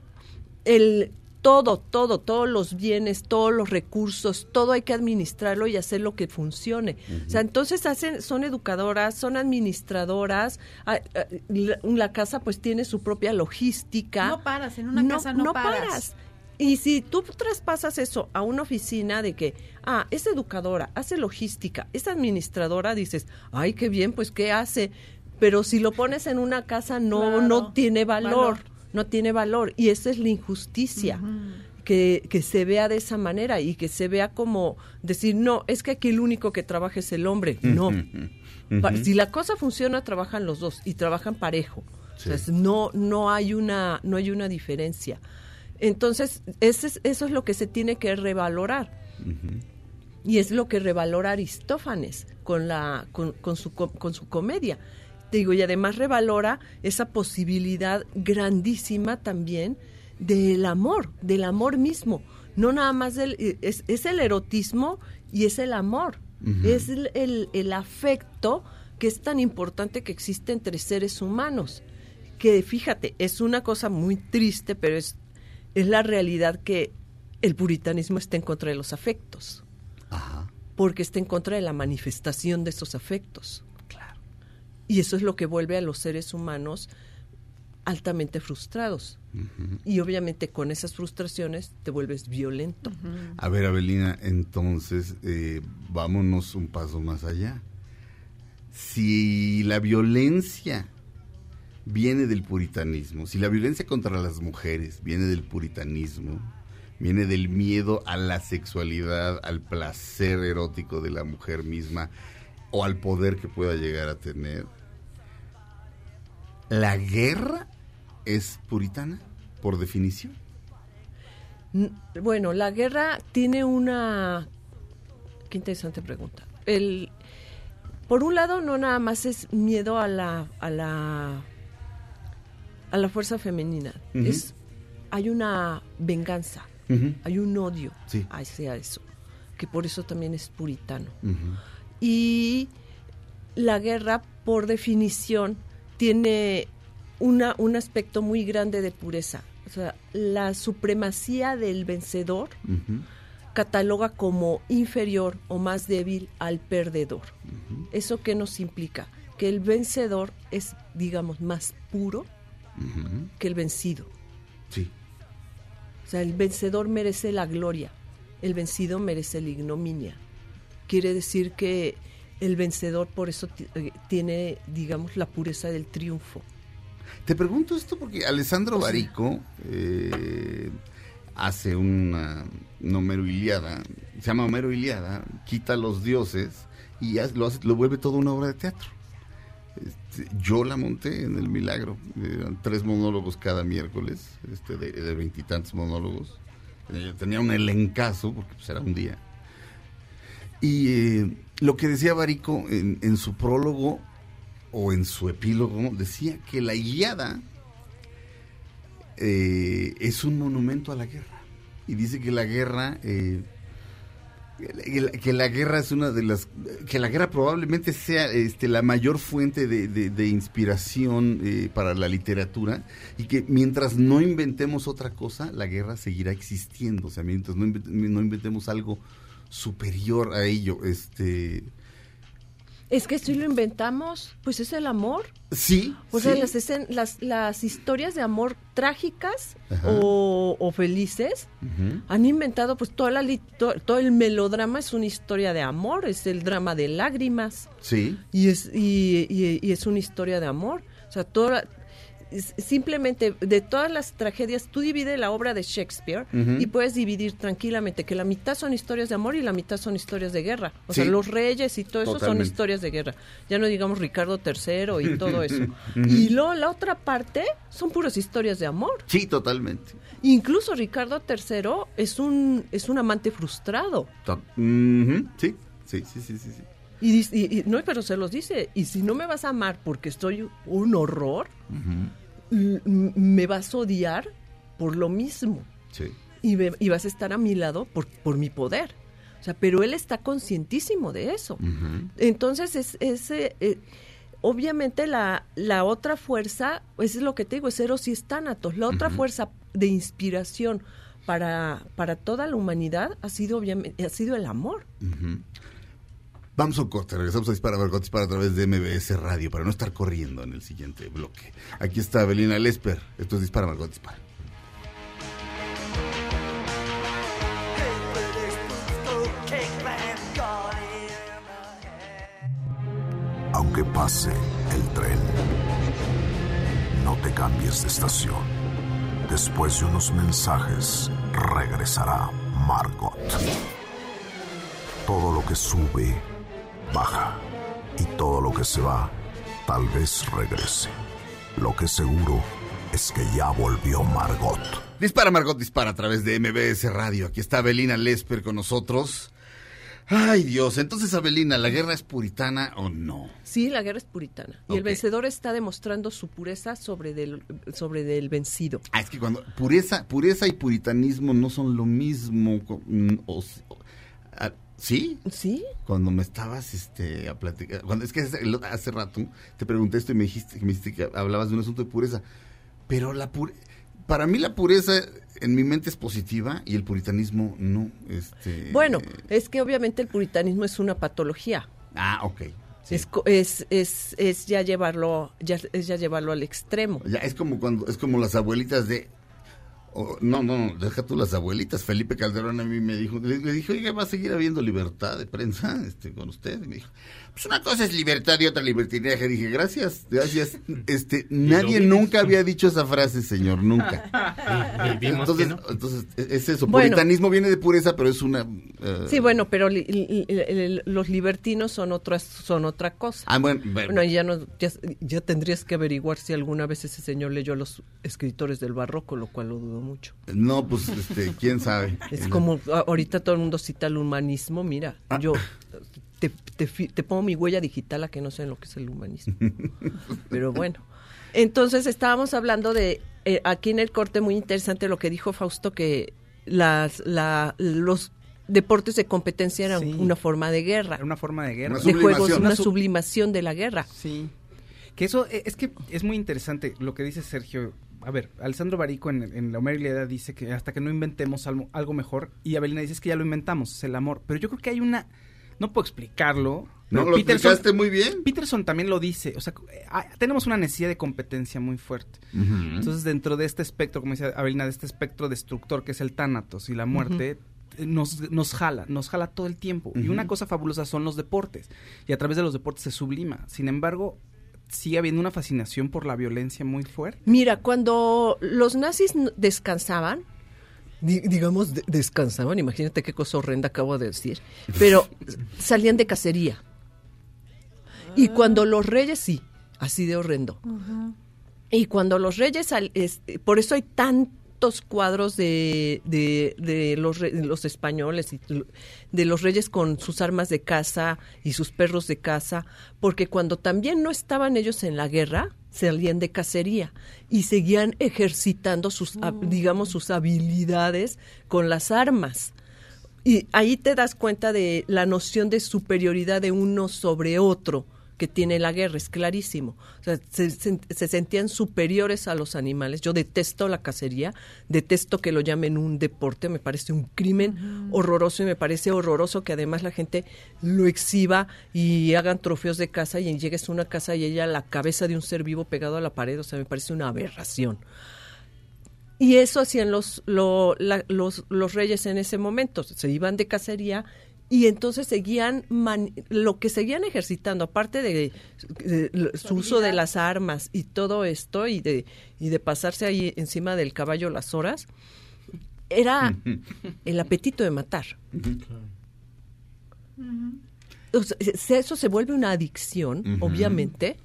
el todo, todo, todos los bienes, todos los recursos, todo hay que administrarlo y hacer lo que funcione. O sea, entonces hacen, son educadoras, son administradoras, ah, ah, la, casa pues tiene su propia logística. No paras, en una casa no paras. Y si tú traspasas eso a una oficina de que, ah, es educadora, hace logística, es administradora, dices, ay, qué bien, pues, ¿qué hace? Pero si lo pones en una casa, no, Claro. no tiene valor, Valor. No tiene valor. Y esa es la injusticia. Que, que se vea de esa manera y que se vea como decir, no, es que aquí el único que trabaja es el hombre. No. Si la cosa funciona, trabajan los dos y trabajan parejo. Sí. O sea, es- no, no hay una, no hay una diferencia. Entonces, ese es- eso es lo que se tiene que revalorar. Y es lo que revalora Aristófanes con, la, con, con su, co- con su comedia. Te digo, y además revalora esa posibilidad grandísima también del amor, del amor mismo. No nada más del, eh, es, es el erotismo y es el amor. Es el, el- el afecto que es tan importante que existe entre seres humanos. Que fíjate, es una cosa muy triste, pero es, es la realidad que el puritanismo está en contra de los afectos Ajá. porque está en contra de la manifestación de esos afectos. Y eso es lo que vuelve a los seres humanos altamente frustrados. Y obviamente con esas frustraciones te vuelves violento. A ver, Abelina, entonces eh, vámonos un paso más allá. Si la violencia viene del puritanismo, si la violencia contra las mujeres viene del puritanismo, viene del miedo a la sexualidad, al placer erótico de la mujer misma o al poder que pueda llegar a tener, ¿la guerra es puritana por definición? Bueno, la guerra tiene una... Qué interesante pregunta. El, por un lado, no nada más es miedo a la, a la, a la fuerza femenina. Es, hay una venganza, hay un odio Sí. hacia eso, que por eso también es puritano. Y la guerra, por definición, tiene una, un aspecto muy grande de pureza. O sea, la supremacía del vencedor cataloga como inferior o más débil al perdedor. ¿Eso qué nos implica? Que el vencedor es, digamos, más puro que el vencido. Sí. O sea, el vencedor merece la gloria, el vencido merece la ignominia. Quiere decir que el vencedor por eso eh, tiene, digamos, la pureza del triunfo. Te pregunto esto porque Alessandro Pues Barico eh, hace una, una Homero Iliada, se llama Homero Iliada, quita los dioses y lo, hace- lo vuelve toda una obra de teatro. Este, yo la monté en El Milagro, eran tres monólogos cada miércoles, este, de veintitantos monólogos. Eh, tenía un elencazo, porque pues, era un día. Y eh, lo que decía Barico en, en su prólogo o en su epílogo, decía que la Iliada eh, es un monumento a la guerra. Y dice que la guerra, eh, que la- guerra es una de las, que la guerra probablemente sea este, la mayor fuente de, de- inspiración eh, para la literatura y que mientras no inventemos otra cosa, la guerra seguirá existiendo. O sea, mientras no inventemos algo superior a ello, este... Es que si lo inventamos, pues es el amor. Sí. O sea, las, las, las historias de amor trágicas o, o felices han inventado, pues toda la, to- todo el melodrama es una historia de amor, es el drama de lágrimas Sí. y es, y, y- y es una historia de amor. O sea, toda, simplemente de todas las tragedias, tú divides la obra de Shakespeare y puedes dividir tranquilamente que la mitad son historias de amor y la mitad son historias de guerra. O sea, los reyes y todo eso Totalmente. son historias de guerra. Ya no digamos Ricardo III y todo eso. Y luego la otra parte son puras historias de amor. Sí, totalmente. Incluso Ricardo III es un, es un amante frustrado. To- Sí, sí, sí, sí, sí. sí. Y, y- y- no, pero se los dice. Y si no me vas a amar porque estoy un horror, me vas a odiar por lo mismo. Sí. Y, me- y vas a estar a mi lado por, por mi poder. O sea, pero él está conscientísimo de eso. Entonces, es, ese, eh, obviamente la, la otra fuerza, eso es lo que te digo, es Eros y es Tánatos. La otra fuerza de inspiración para, para toda la humanidad ha sido, obviamente, ha sido el amor. Vamos a un corte, regresamos a Dispara Margot Dispara a través de MBS Radio para no estar corriendo en el siguiente bloque. Aquí está Belina Lesper, esto es Dispara Margot Dispara. Aunque pase el tren, no te cambies de estación. Después de unos mensajes, regresará Margot. Todo lo que sube, baja. Y todo lo que se va, tal vez regrese. Lo que seguro es que ya volvió Margot. Dispara Margot Dispara a través de MBS Radio. Aquí está Belina Lesper con nosotros. Ay Dios, entonces Abelina, ¿la guerra es puritana o no? Sí, la guerra es puritana. Y el vencedor está demostrando su pureza sobre del, sobre del vencido. Ah, es que cuando pureza, pureza y puritanismo no son lo mismo. o ¿Sí? ¿Sí? Cuando me estabas este, a platicar, cuando, es que hace, rato te pregunté esto y me dijiste, me dijiste que hablabas de un asunto de pureza, pero la pure, para mí la pureza en mi mente es positiva y el puritanismo no. Este, Bueno, es que obviamente el puritanismo es una patología. Ah, ok. sí. Es, es, es, es ya llevarlo, ya, es ya llevarlo al extremo. Ya, es como cuando, es como las abuelitas de no, no, deja tú las abuelitas. Felipe Calderón a mí me dijo, le, le dije, oiga, va a seguir habiendo libertad de prensa este, con usted. Y me dijo, pues una cosa es libertad y otra libertinaje. Dije, gracias, gracias. Este, nadie nunca había dicho esa frase, señor, nunca. Entonces, no. entonces es es eso. Bueno. Puritanismo viene de pureza, pero es una. eh, Sí, bueno, pero li- li- li- los libertinos son otras, son otra cosa. Ah, bueno, bueno. Bueno, ya, no, ya, ya tendrías que averiguar si alguna vez ese señor leyó a los escritores del barroco, lo cual lo dudo mucho. No, pues, este, quién sabe. Es como ahorita todo el mundo cita el humanismo, mira, Ah. yo te, te fi- te pongo mi huella digital a que no sé lo que es el humanismo. Pero bueno, entonces estábamos hablando de, eh, aquí en el corte muy interesante lo que dijo Fausto, que las, la, los deportes de competencia eran Sí. una forma de guerra, Era una forma de guerra. Una de juegos, una Una sub- sublimación de la guerra. Sí. Que eso eh, es que es muy interesante lo que dice Sergio. A ver, Alessandro Barico en, en La Edad dice que hasta que no inventemos algo, algo mejor, y Abelina dice es que ya lo inventamos, es el amor. Pero yo creo que hay una, no puedo explicarlo. No, lo explicaste muy bien. Peterson también lo dice, o sea, ah, tenemos una necesidad de competencia muy fuerte. Entonces, dentro de este espectro, como dice Abelina, de este espectro destructor que es el tánatos y la muerte, nos, nos jala, nos jala todo el tiempo. Y una cosa fabulosa son los deportes. Y a través de los deportes se sublima. Sin embargo, sigue habiendo una fascinación por la violencia muy fuerte. Mira, cuando los nazis descansaban, digamos, de- descansaban, imagínate qué cosa horrenda acabo de decir, pero salían de cacería. Y cuando los reyes, sí, así de horrendo. Y cuando los reyes, sal- es- por eso hay tantos cuadros de, de, de los, re- de los españoles y de los reyes con sus armas de caza y sus perros de caza, porque cuando también no estaban ellos en la guerra, salían de cacería y seguían ejercitando sus, hab- digamos, sus habilidades con las armas. Y ahí te das cuenta de la noción de superioridad de uno sobre otro que tiene la guerra, es clarísimo. O sea, se, se- se sentían superiores a los animales. Yo detesto la cacería, detesto que lo llamen un deporte, me parece un crimen horroroso y me parece horroroso que además la gente lo exhiba y hagan trofeos de caza y llegues a una casa y ella la cabeza de un ser vivo pegado a la pared, o sea, me parece una aberración. Y eso hacían los, lo- la- los, los reyes en ese momento. Se iban de cacería y entonces seguían, man- lo que seguían ejercitando, aparte de, su uso de las armas y todo esto, y de, y de pasarse ahí encima del caballo las horas, era el apetito de matar. O sea, se- eso se vuelve una adicción, obviamente,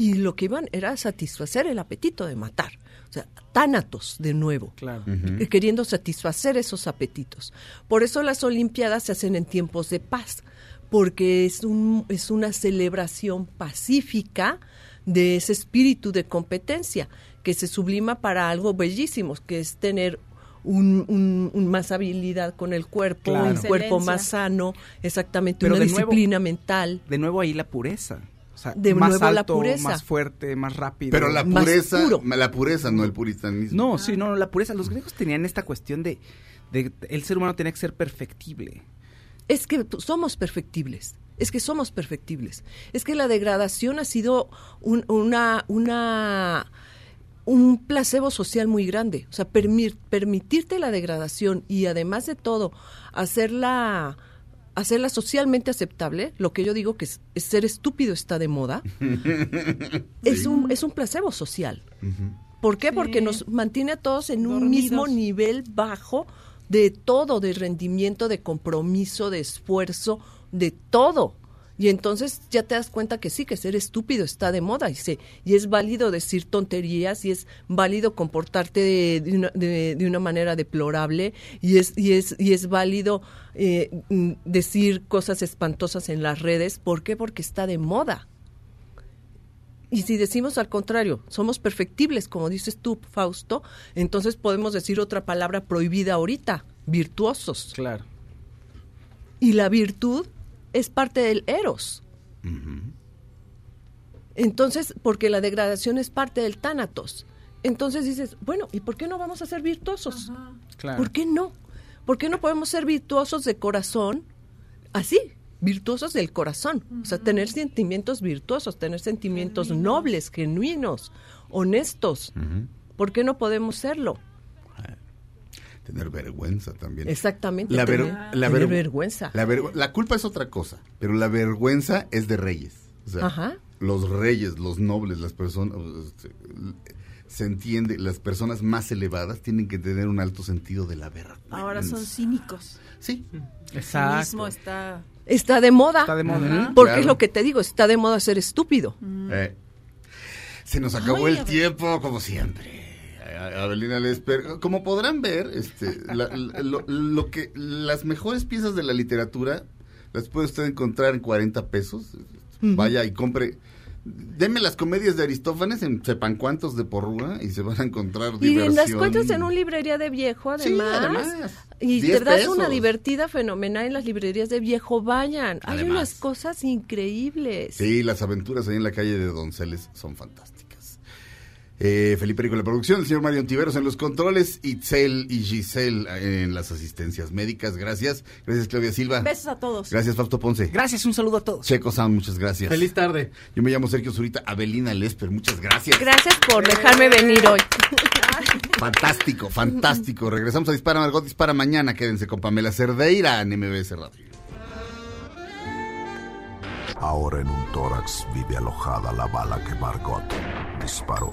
y lo que iban era satisfacer el apetito de matar. O sea, tánatos de nuevo, Claro. eh, queriendo satisfacer esos apetitos. Por eso las Olimpiadas se hacen en tiempos de paz, porque es, un, es una celebración pacífica de ese espíritu de competencia que se sublima para algo bellísimo, que es tener un, un- un más habilidad con el cuerpo, Claro. un cuerpo Excelencia. más sano, exactamente, Pero una nuevo- disciplina mental. De nuevo ahí la pureza. O sea, De más nuevo la alto, pureza. más fuerte, más rápido. Pero la Más pureza, puro. la pureza, no el puritanismo. No, sí, no, no, la pureza. Los griegos tenían esta cuestión de, de el ser humano tenía que ser perfectible. Es que somos perfectibles. Es que somos perfectibles. Es que la degradación ha sido un, una, una, un placebo social muy grande. O sea, permir- permitirte la degradación y además de todo, hacerla, hacerla socialmente aceptable, lo que yo digo que es, es ser estúpido está de moda, es, un, es un placebo social. ¿Por qué? Porque nos mantiene a todos en un mismo nivel bajo de todo, de rendimiento, de compromiso, de esfuerzo, de todo. Y entonces ya te das cuenta que sí, que ser estúpido está de moda y, se, y es válido decir tonterías y es válido comportarte de, de una, de- de una manera deplorable y es, y es, y es válido eh, mm, decir cosas espantosas en las redes. ¿Por qué? Porque está de moda. Y si decimos al contrario, somos perfectibles, como dices tú, Fausto, entonces podemos decir otra palabra prohibida ahorita, virtuosos. Claro. Y la virtud es parte del eros. Entonces, porque la degradación es parte del tánatos. Entonces dices, bueno, ¿y por qué no vamos a ser virtuosos? Claro. ¿Por qué no? ¿Por qué no podemos ser virtuosos de corazón? Así, virtuosos del corazón. O sea, tener sentimientos virtuosos, tener sentimientos nobles, genuinos, honestos. ¿Por qué no podemos serlo? Tener vergüenza también. Exactamente. La, ver- tener, la tener ver- vergüenza. La, ver- la culpa es otra cosa, pero la vergüenza es de reyes. O sea, Ajá. los reyes, los nobles, las personas, este, se entiende, las personas más elevadas tienen que tener un alto sentido de la vergüenza. Ahora son cínicos. Sí. El Exacto. cinismo está... Está de moda. Está de moda. Porque Claro. es lo que te digo, está de moda ser estúpido. Eh, se nos acabó Ay, el tiempo, como siempre. A- Abelina Lesper. Como podrán ver, este, la- la- lo, lo que las mejores piezas de la literatura las puede usted encontrar en 40 pesos. Vaya y compre. Deme las comedias de Aristófanes en sepan cuántos de porrúa y se van a encontrar Y diversión. las encuentras en una librería de viejo, Sí, además. Y 10 te das una divertida fenomenal en las librerías de viejo. Vayan. Hay unas cosas increíbles. Sí, las aventuras ahí en la calle de Donceles son fantásticas. Eh, Felipe Rico en la producción, el señor Mario Tiveros en los controles, Itzel y Giselle en las asistencias médicas. Gracias. Gracias, Claudia Silva. Besos a todos. Gracias, Fausto Ponce. Gracias, un saludo a todos. Checo Sound, muchas gracias. Feliz tarde. Yo me llamo Sergio Zurita, Abelina Lesper, muchas gracias. Gracias por dejarme venir hoy. Fantástico, fantástico. Regresamos a Dispara Margot, Dispara mañana. Quédense con Pamela Cerdeira en MBS Radio. Ahora en un tórax vive alojada la bala que Margot disparó.